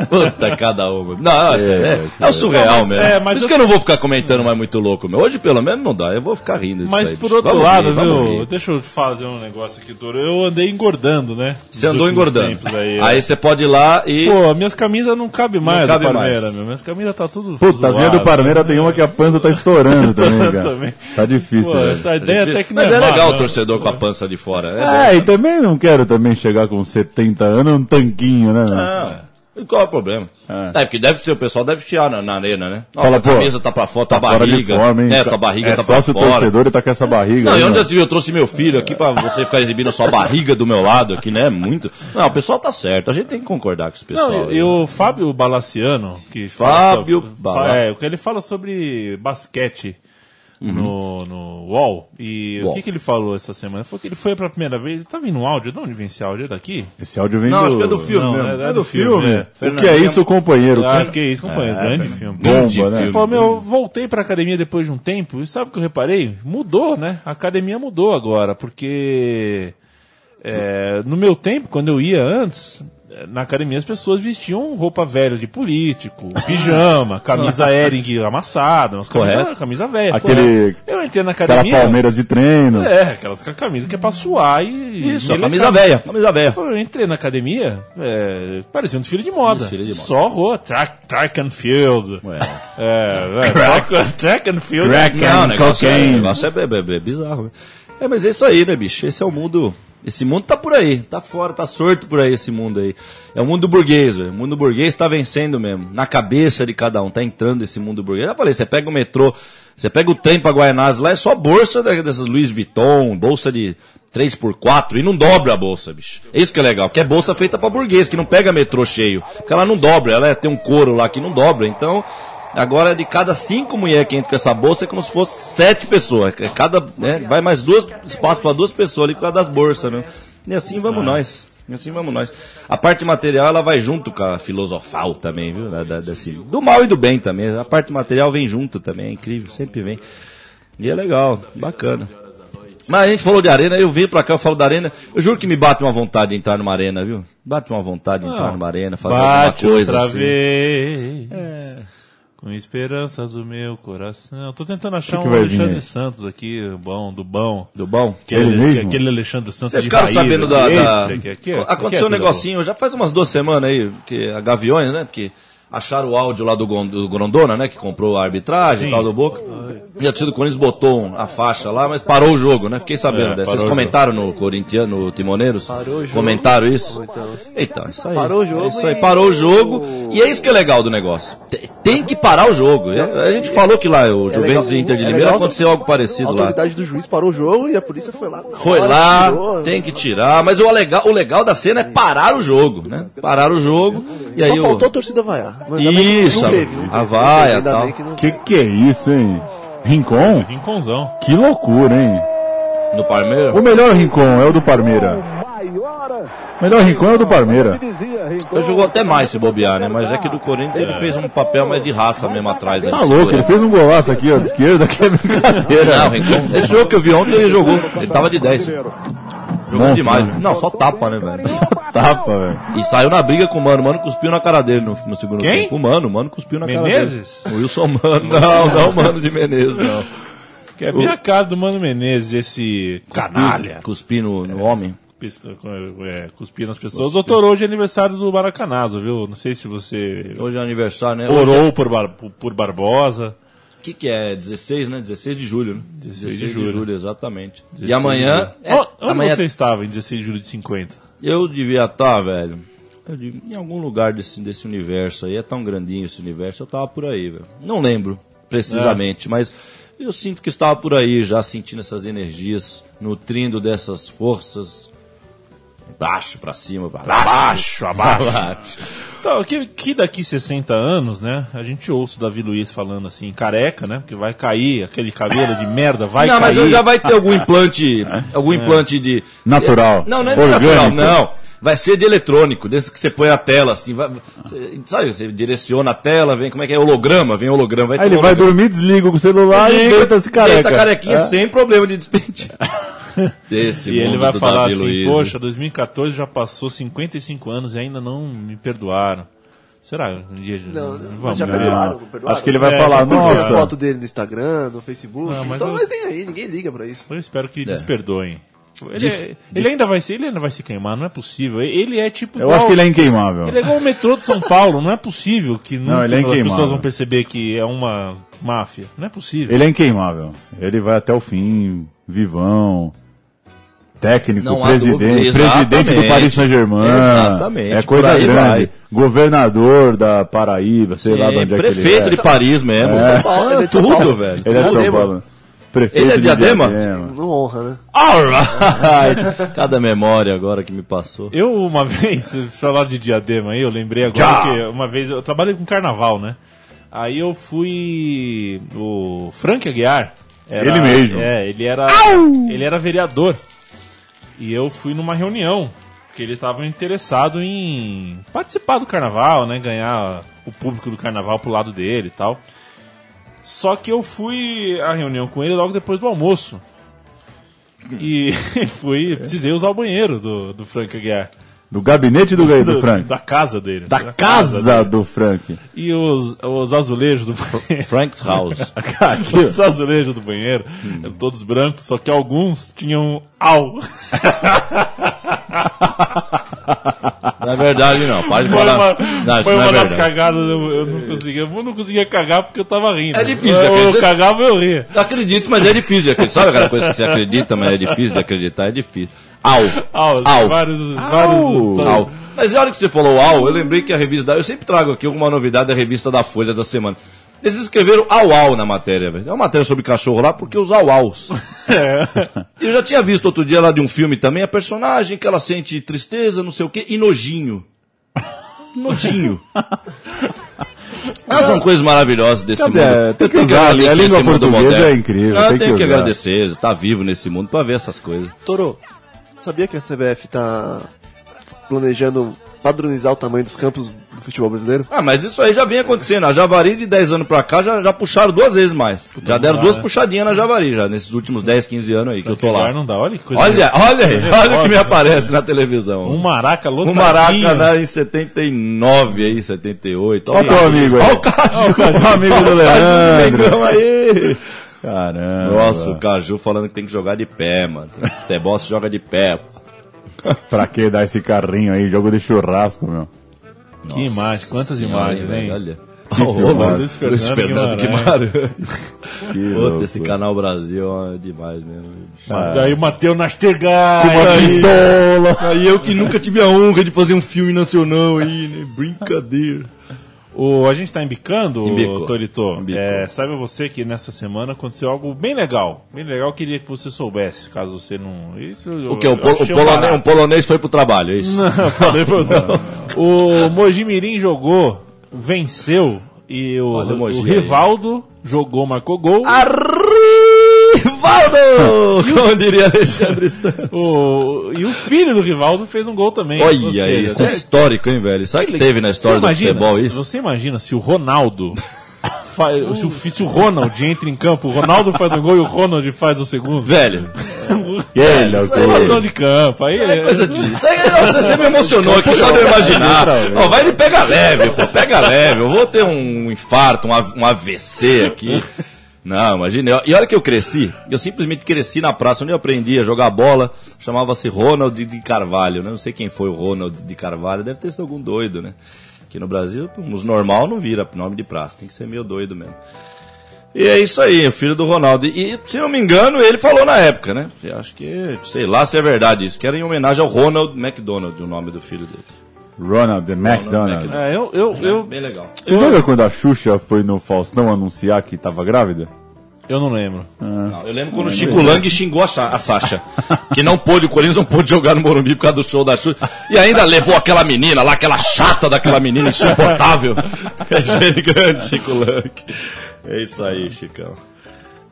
Puta, cada uma. Não, é, é, é o surreal mas- mesmo. é, É, mas Por isso eu- que eu não vou ficar comentando mais muito louco, meu. Hoje, pelo menos, não dá. Eu vou ficar rindo disso Mas aí, por outro Vamos lado, rir, viu? Deixa eu te fazer um negócio aqui, Toro. Eu andei engordando, né? Você andou engordando. tempos Aí, Aí é. você pode ir lá e... Pô, minhas camisas não cabem mais cabe do Parmeira, mais. meu. Minhas camisas tá tudo. Puta, as minhas do zoado. Parmeira tem uma que a pança tá estourando [LAUGHS] também, cara. Também. Tá difícil, Pô, velho. essa ideia até que não Mas é má, legal o não. torcedor com a pança de fora. É, É, e também não quero também chegar com 70 anos um tanquinho, né? Não. E qual é o problema? É. É, porque deve ter, o pessoal deve tirar na, na arena, né? Ó, Fala, a pô, camisa tá pra fora, tua Tá fora de barriga. forma, hein? É, tua barriga é tá só pra se o fora. torcedor e tá com essa barriga. Não, aí, e onde né? Eu trouxe meu filho aqui pra você ficar exibindo sua barriga do meu lado aqui, né? Muito. Não, o pessoal tá certo. A gente tem que concordar com esse pessoal. Não, aí, e né? o Fábio Balaciano, que Fábio fala, Bala- é, o que ele fala sobre basquete no, no UOL. E o UOL. que, que ele falou essa semana? Ele falou que ele foi pela primeira vez. Tá vindo um áudio? De onde vem esse áudio? É daqui? Esse áudio vem Não, do... acho que é do filme Não, mesmo. é- É do filme. é. O que é isso, companheiro? Ah, Que- que isso, companheiro. É, grande é, filme. bomba, né? Ele falou, meu, eu voltei pra academia depois de um tempo, e sabe o que eu reparei? Mudou, né? A academia mudou agora, porque é, no meu tempo, quando eu ia antes, é, na academia as pessoas vestiam roupa velha de político, pijama, [LAUGHS] camisa Ering amassada, umas camisa, camisa velha. Aquele- Eu entrei na Aquela academia... palmeiras de treino. É, aquelas camisas que é pra suar e... Isso, e camisa velha, camisa velha. Eu entrei na academia, é, parecia um desfile de moda. Desfile de moda. Só rua, track, track and field. Ué. É, é, só [LAUGHS] track and field. Crack Não, and é, o cocaine. negócio é, é- é bizarro. né? É, mas é isso aí, né, bicho? Esse é o mundo. Esse mundo tá por aí, tá fora, tá sorto por aí esse mundo aí. É o mundo burguês, velho. O mundo burguês tá vencendo mesmo. Na cabeça de cada um, tá entrando esse mundo burguês. Eu já falei, você pega o metrô, você pega o trem pra Guaianazes lá, é só bolsa dessas Louis Vuitton, bolsa de 3x4 e não dobra a bolsa, bicho. É isso que é legal, porque é bolsa feita pra burguês, que não pega metrô cheio. Porque ela não dobra, ela é- tem um couro lá que não dobra. Então, Agora, de cada cinco mulheres que entram com essa bolsa, é como se fosse sete pessoas. Cada, né, vai mais duas espaço para duas pessoas ali por causa das bolsas, né? E assim vamos nós. E assim vamos nós. A parte material, ela vai junto com a filosofal também, viu? Da, da- desse- do mal e do bem também. A parte material vem junto também, é incrível, sempre vem. E é legal, bacana. Mas a gente falou de arena, eu vim pra cá, eu falo da arena. Eu juro que me bate uma vontade de entrar numa arena, viu? Bate uma vontade de entrar Não. numa arena, fazer alguma coisa outra assim. vez. Com esperanças do meu coração. Tô tentando achar Que que um vir Alexandre? Santos aqui, bom, do bom. Do bom? Aquele, Ele mesmo? aquele Alexandre Santos Vocês ficaram Bahia, sabendo da. da- esse aqui, aqui, aqui, Aconteceu um aqui, negocinho, já faz umas duas semanas aí, que a Gaviões, né? Porque acharam o áudio lá do, Grondona, né? Que comprou a arbitragem e Sim. tal do Boca. E a torcida do Corinthians botou a faixa lá, mas parou o jogo, né? Fiquei sabendo É, dessa. Vocês comentaram no Corinthians, no Timoneiros? Parou o jogo. Comentaram isso? Então. Então, isso aí. Parou o jogo É isso aí, e- parou o jogo. E é isso que é legal do negócio. Te- Tem que parar o jogo. É, A gente falou que lá o Juventus e Inter de é Limeira aconteceu algo A parecido lá. autoridade do juiz parou o jogo e a polícia foi lá. Foi lá, tirou. tem que tirar, mas o legal, o legal da cena é parar o jogo, né? Parar o jogo e Só aí faltou a o torcida vaiar. Mas Isso, não teve, não teve, a não vaia, teve, ainda tal. que não Que que é isso, hein? Rincon? Rinconzão. Que loucura, hein? no Palmeiras. O melhor Rincon é o do Parmeira. O melhor Rincon é o do Parmeira. Ele jogou até mais se bobear, né? Mas é que do Corinthians ele fez um papel mais de raça mesmo atrás. aí, Tá louco, ele fez um golaço aqui, ó, de esquerda, que é brincadeira. Não, Rincon. Esse jogo que eu vi ontem ele jogou. Ele tava de 10. Jogou Monstro, demais. né? Não, só tapa, né, velho? Tapa, velho. E saiu na briga com o Mano. O Mano cuspiu na cara dele no, no segundo Quem? tempo. O Mano, o Mano cuspiu na Menezes? cara dele. O Wilson Mano. Não, não o Mano de Menezes, não. Que é bem a cara do Mano Menezes, esse canalha. Cuspir no, no homem. Pis- É, cuspir nas pessoas. Doutor, hoje é aniversário do Maracanazo, viu? Não sei se você Hoje é aniversário, né? Hoje é- orou por, Bar- por- por Barbosa. O que, que é? 16, né? 16 de julho, né? 16 de julho. exatamente. 16 e amanhã. de É, julho. Onde amanhã você estava em 16 de julho de 50? eu devia estar, velho. eu devia- em algum lugar desse, desse universo aí. É tão grandinho esse universo. Eu tava por aí, velho. Não lembro precisamente, É. mas eu sinto que estava por aí já sentindo essas energias, nutrindo dessas forças. Baixo pra cima, pra baixo. Abaixo, abaixo. Abaixo. Então, que, que daqui 60 anos, né? A gente ouça o Davi Luiz falando assim, careca, né? Porque vai cair aquele cabelo de merda, vai não, cair. mas já vai ter algum implante, [LAUGHS] algum implante de Natural. Não, não é Orgânico. natural, não. Vai ser de eletrônico, desse que você põe a tela assim, vai, você- sabe, você direciona a tela, vem como é que é holograma, vem holograma, vai Aí ele um vai holograma. dormir, desliga o celular e deita-se careca. Deita carequinha É. sem problema de despentear. [LAUGHS] [LAUGHS] Desse E ele vai do falar Davi assim, Luiz. poxa, 2014 já passou 55 anos e ainda não me perdoaram. Será? Um dia Não, vamos mas já perdoaram, não perdoaram? Acho que ele vai É, falar, porque Tem nossa. foto dele no Instagram, no Facebook. Não, mas então, eu- mas nem aí, ninguém liga pra isso. Eu espero que É. desperdoem. Ele, Dif- é- ele ainda vai ser, ele ainda vai se queimar, não é possível. Ele é tipo Eu igual- acho que ele é inqueimável. Ele é igual o metrô de São Paulo, não é possível que ele é as pessoas vão perceber que é uma máfia. Não é possível. Ele é inqueimável. Ele vai até o fim, vivão, técnico, Não presidente, presidente do. Paris Saint-Germain. Exatamente, É coisa grande. vai. Governador da Paraíba, sei lá de É, onde é que prefeito ele de é. Paris mesmo. É. São Paulo, Ele é de São tudo, Paulo. velho. Ele é de São Diadema. Paulo. Prefeito Ele é de Diadema? Não honra, né? Alright! [LAUGHS] Cada memória agora que me passou. Eu, uma [LAUGHS] vez, falar de diadema aí, eu lembrei agora Já. que uma vez eu trabalhei com carnaval, né? Aí eu fui. O Frank Aguiar. era- Ele mesmo. É, ele era. Ele era vereador. E eu fui numa reunião. Que ele estava interessado em participar do carnaval, né? Ganhar o público do carnaval pro lado dele e tal. Só que eu fui à reunião com ele logo depois do almoço. E [LAUGHS] fui, precisei usar o banheiro do, do Frank Aguiar. Do gabinete do, [LAUGHS] do, Frank. Da casa dele. Da casa dele. do Frank. E os, os azulejos do banheiro. Frank's House. [LAUGHS] Os azulejos do banheiro, eram todos brancos, só que alguns tinham au. [LAUGHS] Na verdade, não. Pode Foi falar. uma, não, foi é uma das verdade. cagadas, eu, eu não conseguia. Eu não conseguia cagar porque eu tava rindo. É difícil, Eu, acredita? eu cagava e eu ria. Eu acredito, mas é difícil de acreditar. Sabe aquela coisa que você acredita, mas é difícil de acreditar? É difícil. Au. Au, Au. vários. vários sabe? Au. Mas na hora que você falou au, eu lembrei que a revista da... Eu sempre trago aqui alguma novidade da revista da Folha da semana. Eles escreveram au au na matéria, velho. É uma matéria sobre cachorro lá porque os au aus. [LAUGHS] É. Eu já tinha visto outro dia lá de um filme também a personagem que ela sente tristeza, não sei o quê, e nojinho. Nojinho. Ah, são coisas maravilhosas desse Cadê? mundo. Tem que Eu usar, a agradecer língua mundo portuguesa moderno. é incrível, Não, eu tem tenho que que agradecer, tá vivo nesse mundo pra ver essas coisas. Toro, sabia que a CBF tá planejando padronizar o tamanho dos campos do futebol brasileiro? Ah, mas isso aí já vem acontecendo. A Javari de 10 anos pra cá já, já puxaram duas vezes mais. Já deram duas né? puxadinhas na Javari já, nesses últimos 10, 15 anos aí que eu tô lá. Não dá, olha que coisa. Olha, olha aí, olha o que me aparece na televisão. Um maraca Um lotadinho. Maracanã em 79 aí, 78. Olha o teu amigo aí. Olha o Caju. O amigo do Olha o Caju Leandro. Mengão aí. Caramba. Nossa, o Caju falando que tem que jogar de pé, mano. Futebol se joga de pé. [LAUGHS] Pra que dar esse carrinho aí? Jogo de churrasco, meu. Que imagem, quantas Senhora, imagens, velho, hein? Olha. Que Ô, filmagem. Luiz, Luiz Fernando Guimarães. [LAUGHS] Que Puta, esse canal Brasil é demais mesmo. Aí o Matheus Nastergal. Com uma pistola. Aí eu que nunca tive a honra de fazer um filme nacional aí, né? Brincadeira. O, a gente tá embicando, Embicou. Torito. Embicou. É, saiba você que nessa semana aconteceu algo bem legal. Bem legal, queria que você soubesse, caso você não. Isso, O que? O, pol- o polonês, um polonês foi pro trabalho, é isso? Não, [LAUGHS] falei você. o Mojimirim jogou, venceu, e o, Olha o o. Rivaldo jogou, marcou gol. Rivaldo! [LAUGHS] [LAUGHS] Como diria Alexandre [LAUGHS] Santos. O, e o filho do Rivaldo fez um gol também. Olha seja, isso, é né, histórico, hein, velho? Sabe que teve na história você do imagina, futebol isso? Você imagina se o Ronaldo. se, o, se o Ronald entra em campo, o Ronaldo faz um gol e o Ronald faz o segundo. Velho, Ele é Invasão de campo. Aí, é coisa nossa, você me emocionou aqui, só de imaginar. Ó, vai me pegar leve, pô, pega leve. Eu vou ter um infarto, um um AVC aqui. Não, imagina. E olha que eu cresci, eu simplesmente cresci na praça, onde eu aprendi a jogar bola, chamava-se Ronald de Carvalho, né? Não sei quem foi o Ronald de Carvalho, deve ter sido algum doido, né? Aqui no Brasil, os normal não vira nome de praça, tem que ser meio doido mesmo. E é isso aí, o filho do Ronaldo. E, se não me engano, ele falou na época, né? Eu acho que, sei lá se é verdade isso, que era em homenagem ao Ronald McDonald, o nome do filho dele. Ronald McDonald. McDonald. É, eu, eu, eu, Bem legal. Você lembra quando a Xuxa foi no Faustão anunciar que tava grávida? Eu não lembro. Não, eu lembro quando o Chico Lang xingou a, Sa- a Sasha. que não pôde, o Corinthians não pôde jogar no Morumbi por causa do show da Xuxa. E ainda levou aquela menina lá, aquela chata daquela menina insuportável. [LAUGHS] É gênio grande, Chico Lang. É isso aí, Chicão.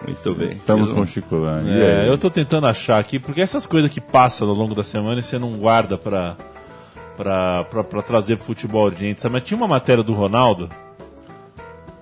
Muito bem. Estamos Fiz com o Chico Lang. E É, eu tô tentando achar aqui, porque essas coisas que passam ao longo da semana e você não guarda pra, pra, pra, pra trazer pro futebol urgente, sabe? Mas tinha uma matéria do Ronaldo,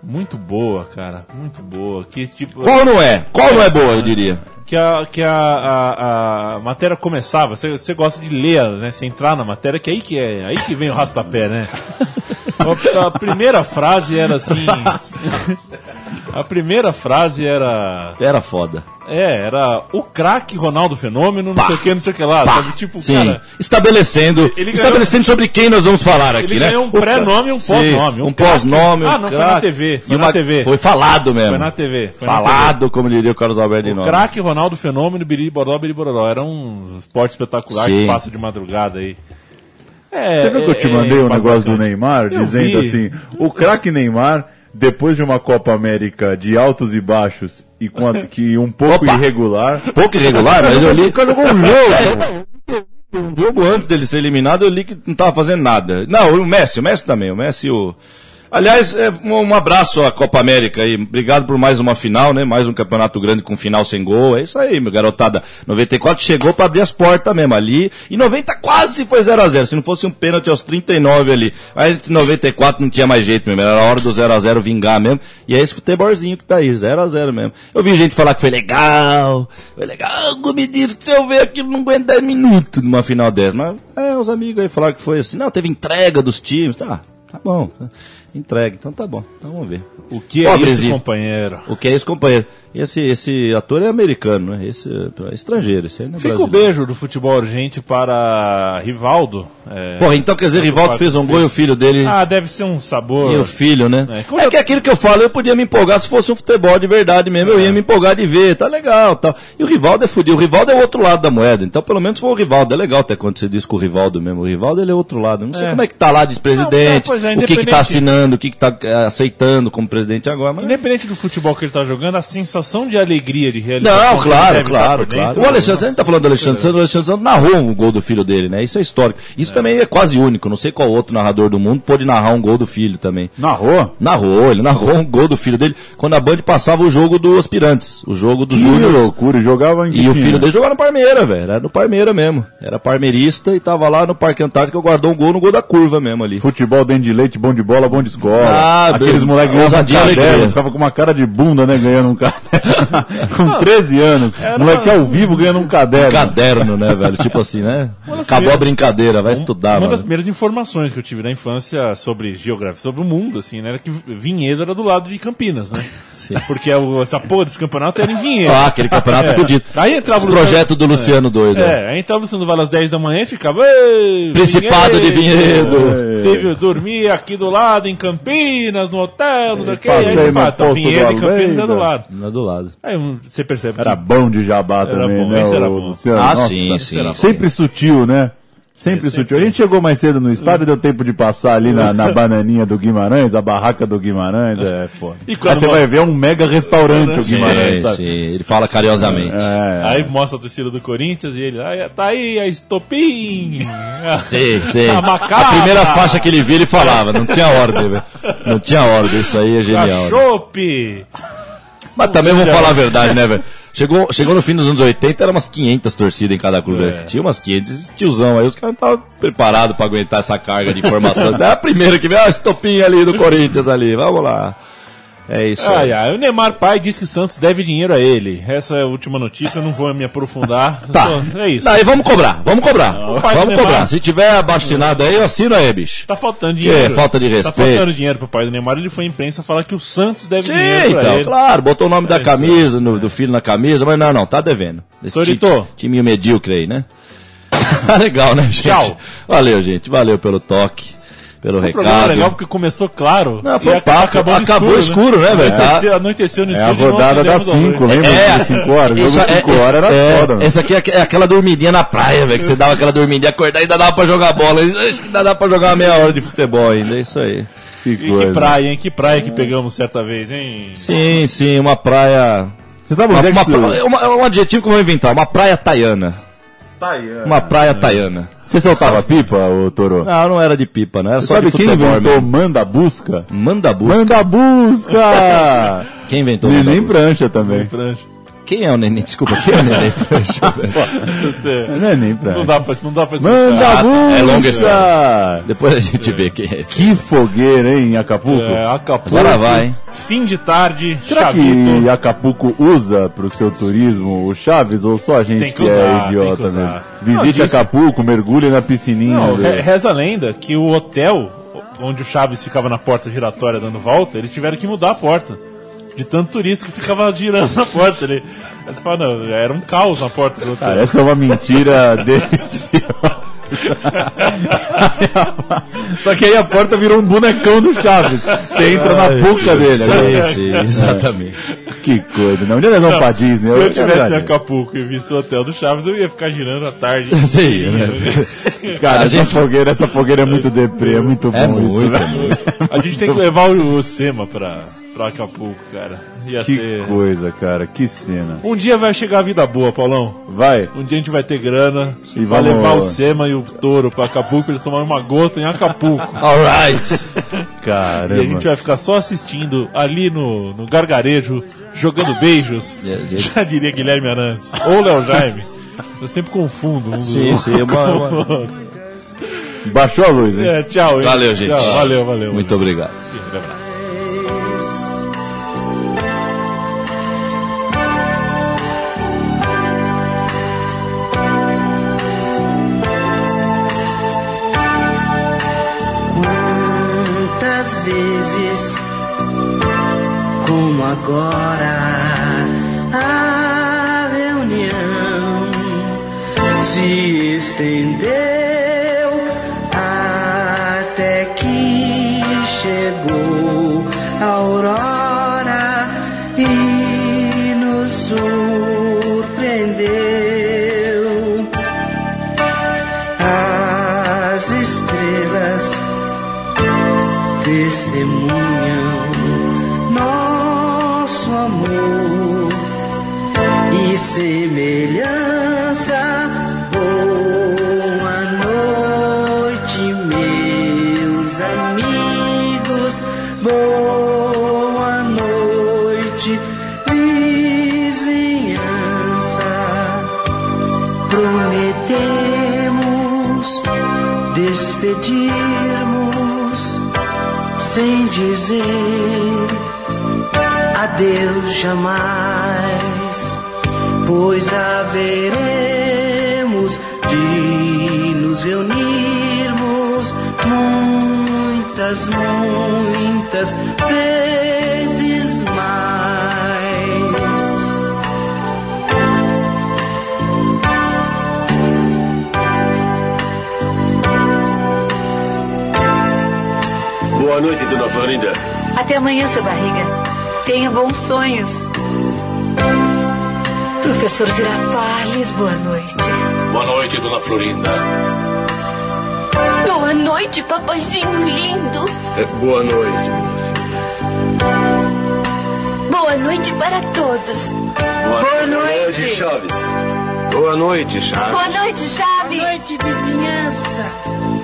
muito boa, cara, muito boa, que tipo... Qual não é? Qual não é boa, eu diria? que a, que a, a, a matéria começava, você, você gosta de ler, né? Você entrar na matéria, que aí que é, aí que vem o rastapé, né? [LAUGHS] A, a primeira frase era assim. [LAUGHS] a primeira frase era. Era foda. É, era o craque Ronaldo Fenômeno, não sei o que, não sei o que lá, sabe? Tipo, Sim, cara. estabelecendo, Ele ganhou- estabelecendo sobre quem nós vamos falar aqui, Ele né? ganhou um pré-nome e um pós-nome. Um pós-nome, um Ah, não, foi na. TV. Foi E na uma- TV. Foi falado mesmo. Foi na TV. Foi na Falado, como diria o Carlos Alberto de O Nome. craque Ronaldo Fenômeno, Biri Boró, Biri Boró. Era um esporte espetacular Sim. que passa de madrugada aí. É, Você viu que eu te é, mandei é um mais negócio do. Neymar Eu dizendo vi. assim: o craque Neymar, depois de uma Copa América de altos e baixos e com a- [LAUGHS] que um pouco Opa! irregular. Pouco irregular, mas eu li. [LAUGHS] Cara jogou um jogo. [LAUGHS] Um jogo antes dele ser eliminado, eu li que não tava fazendo nada. Não, o Messi, o Messi também, o Messi o. Aliás, é, um, abraço à Copa América aí. Obrigado por mais uma final, né? Mais um campeonato grande com final sem gol. É isso aí, meu garotada. 94 chegou pra abrir as portas mesmo ali. E 90 quase foi 0 a 0 Se não fosse um pênalti aos 39 ali. Mas 94 não tinha mais jeito mesmo. Era a hora do 0 a 0 vingar mesmo. E é esse futebolzinho que tá aí, 0 a 0 mesmo. Eu vi gente falar que foi legal. Foi legal. Me disse que se eu ver aquilo não aguenta 10 minutos numa final dessa. Mas é, os amigos aí falaram que foi assim. Não, teve entrega dos times. Tá, tá bom. Entrega, então tá bom. Então vamos ver. O que é Pobrezinho. isso, companheiro? O que é esse companheiro? Esse, esse ator é americano, né? Esse é estrangeiro, esse aí não é Fica o beijo do futebol urgente para Rivaldo. é, Porra, então quer dizer, Rivaldo fez um gol e o filho dele. Ah, deve ser um sabor. E o filho, né? É, É, como eu- que aquilo que eu falo, eu podia me empolgar se fosse um futebol de verdade mesmo, eu ia me empolgar de ver, tá legal, tal. E o Rivaldo é fudido, o Rivaldo é o outro lado da moeda, então pelo menos foi o Rivaldo, é legal ter acontecido isso com o Rivaldo mesmo, o Rivaldo ele é outro lado, não sei É. como é que tá lá de Não, presidente, pois é o que que tá assinando, o que que tá é, aceitando como presidente agora. Mas... Independente do futebol que ele tá jogando, a sensação de alegria, de realização. Não, que claro, estar claro, dentro, claro. O Alexandre, você não tá falando do Alexandre Santos, o Alexandre Santos narrou um gol do filho dele, né? Isso é histórico. Isso também é quase único, não sei qual outro narrador do mundo pôde narrar um gol do filho também. Narrou? Narrou, ele narrou um gol do filho dele quando a Band passava o jogo do Aspirantes, o jogo do Que Júnior. loucura, jogava em E o que filho dele jogava no Parmeira, velho. Era no Parmeira mesmo. Era parmeirista e tava lá no Parque Antártico, guardou um gol no gol da curva mesmo ali. Futebol dentro de leite, bom de bola, bom de escola. Ah, Aqueles bem- moleques ganhavam um caderno, ficava com uma cara de bunda, né, ganhando um caderno. [LAUGHS] com 13 anos. Moleque ao vivo ganhando um caderno. Caderno, né, velho? Tipo assim, né? Acabou a brincadeira, vai estudar, Uma mano. das primeiras informações que eu tive na infância sobre geografia, sobre o mundo, assim, né? Era que Vinhedo era do lado de Campinas, né? Sim. Porque o- essa porra desse campeonato era em Vinhedo. Ah, aquele campeonato fudido. Aí entrava Esse projeto do Luciano doido, É, aí entrava o Luciano Vale às 10 da manhã e ficava. "Ei, Principado de Vinhedo." Teve, dormia aqui do lado, em Campinas, no hotel, não sei o que. Aí você fala, então Vinhedo do e Campinas é do lado. Não é do lado. Aí um, você percebe Era que. bom de jabá Era também, bom, né? esse era bom. Luciano? Ah, Nossa, sim, sim, sim. Sempre sutil, né? Sempre É, sutil. A gente chegou mais cedo no estádio, deu tempo de passar ali na, na [LAUGHS] bananinha do Guimarães, a barraca do Guimarães, é foda. E quando Aí você vai ver é um mega restaurante o Guimarães, sabe? sim, ele fala carinhosamente. É, Aí mostra a torcida do Corinthians e ele, "Ai, tá aí a estopim. [LAUGHS] Sim, sim. A macabra. A primeira faixa que ele via, ele falava. Não tinha ordem, velho. Não tinha ordem. Isso aí é genial. né? Chope. Mas também vamos falar a verdade, né, velho? Chegou, chegou no fim dos anos 80, era umas 500 torcidas em cada clube. É. Tinha umas 500, esse tiozão aí, os caras não estavam preparados pra aguentar essa carga de informação. [LAUGHS] é a primeira que veio, ah, estopinha ali do Corinthians ali, vamos lá. É isso Ai, aí. ai, o Neymar pai diz que Santos deve dinheiro a ele. Essa é a última notícia, eu não vou me aprofundar. [LAUGHS] Tá. Só- É isso. Daí vamos cobrar, vamos cobrar. vamos cobrar. Se tiver abaixinado aí, eu assino aí, bicho. Tá faltando Que dinheiro. é falta de Tá respeito. faltando dinheiro pro pai do Neymar. Ele foi à imprensa falar que o Santos deve Sim, dinheiro pra então, ele. claro, botou o nome da É, camisa, no- do filho na camisa, mas não, não, tá devendo. Esse Torito. ti- timinho medíocre aí, né? [LAUGHS] Tá legal, né, gente? Tchau. Valeu, gente, valeu pelo toque, pelo Foi programa recado. legal porque começou claro. Não, foi e um papo, acabou escuro, né, velho? Tá. Anoiteceu, anoiteceu no É a estúdio. não rodada das acendemos a 5, luz. lembra? É, Das 5 horas? Jogo é- 5 esse- horas era é, foda, mano. Essa aqui é, é aquela dormidinha na praia, velho, que você dava aquela dormidinha, acordar e ainda dava pra jogar bola. Acho que ainda dá pra jogar uma meia hora de futebol ainda, é isso aí. Que E que coisa. praia, hein? Que praia que pegamos certa vez, hein? Sim, sim, uma praia... Você sabe Uma, onde é que uma isso... uma- um adjetivo que eu vou inventar, uma praia taiana. Uma praia taiana. Você soltava pipa, ô Toro? Não, não era de pipa, não era Você só sabe de quem futebol inventou mesmo. Manda Busca? Manda busca. Manda Busca! [LAUGHS] Quem inventou Manda Neném busca? Prancha também. Quem é o neném? Desculpa, quem é o neném? [LAUGHS] Velho? Você- Neném Prancha. Não dá pra, não dá pra Manda Ah, Busca! é longa história. Depois a gente vê quem é esse. Que fogueira, hein, Acapulco? É, Acapulco. Agora vai, hein? Fim de tarde, Será Chavito. que Acapulco usa pro seu turismo o Chaves ou só a gente que que, usar, é idiota que mesmo? Não, Visite disse- Acapulco, mergulhe na piscininha. Não, re- reza a lenda que o hotel onde o Chaves ficava na porta giratória dando volta, eles tiveram que mudar a porta. De tanto turista que ficava girando na porta. Ele, ele fala, não, era um caos na porta do hotel. Cara, essa é uma mentira [LAUGHS] deliciosa. Só que aí a porta virou um bonecão do Chaves. Você entra na boca dele. né? Sim, sim, exatamente. Que coisa, né? Onde eles vão Não, pra Disney? Se É eu tivesse em. Acapulco e visse o hotel do Chaves, eu ia ficar girando a tarde. [LAUGHS] Sim, inteirinha. [LAUGHS] Cara, A essa, gente- fogueira, essa fogueira é muito deprê, é muito bom É isso. muito, né? é muito. A gente tem que levar o, o Sema pra, pra Acapulco, cara. Ia Que ser. coisa, cara, que cena. Um dia vai chegar a vida boa, Paulão. Vai. Um dia a gente vai ter grana E vai vamos- levar o Sema e o Touro pra Acapulco, eles tomarem uma gota em Acapulco. [LAUGHS] Alright. [LAUGHS] E a Caramba. gente vai ficar só assistindo ali no, no gargarejo, jogando beijos. [LAUGHS] É. Já diria Guilherme Arantes. Ou Léo Jaime. Eu sempre confundo um Sim, do sim, uma- uma- Baixou a luz, hein? É, tchau, hein? Valeu, gente. Tchau, valeu, valeu. Muito obrigado. Aquele agora, sem dizer adeus jamais, pois haveremos de nos reunirmos muitas, muitas vezes Boa noite, dona Florinda. Até amanhã, seu barriga. Tenha bons sonhos. Professor Girafales, boa noite. Boa noite, dona Florinda. Boa noite, papaizinho lindo. É, boa noite. Boa noite para todos. Boa, noite. Chaves. Boa noite, Chaves. Boa noite, Chave. Boa noite, vizinhança.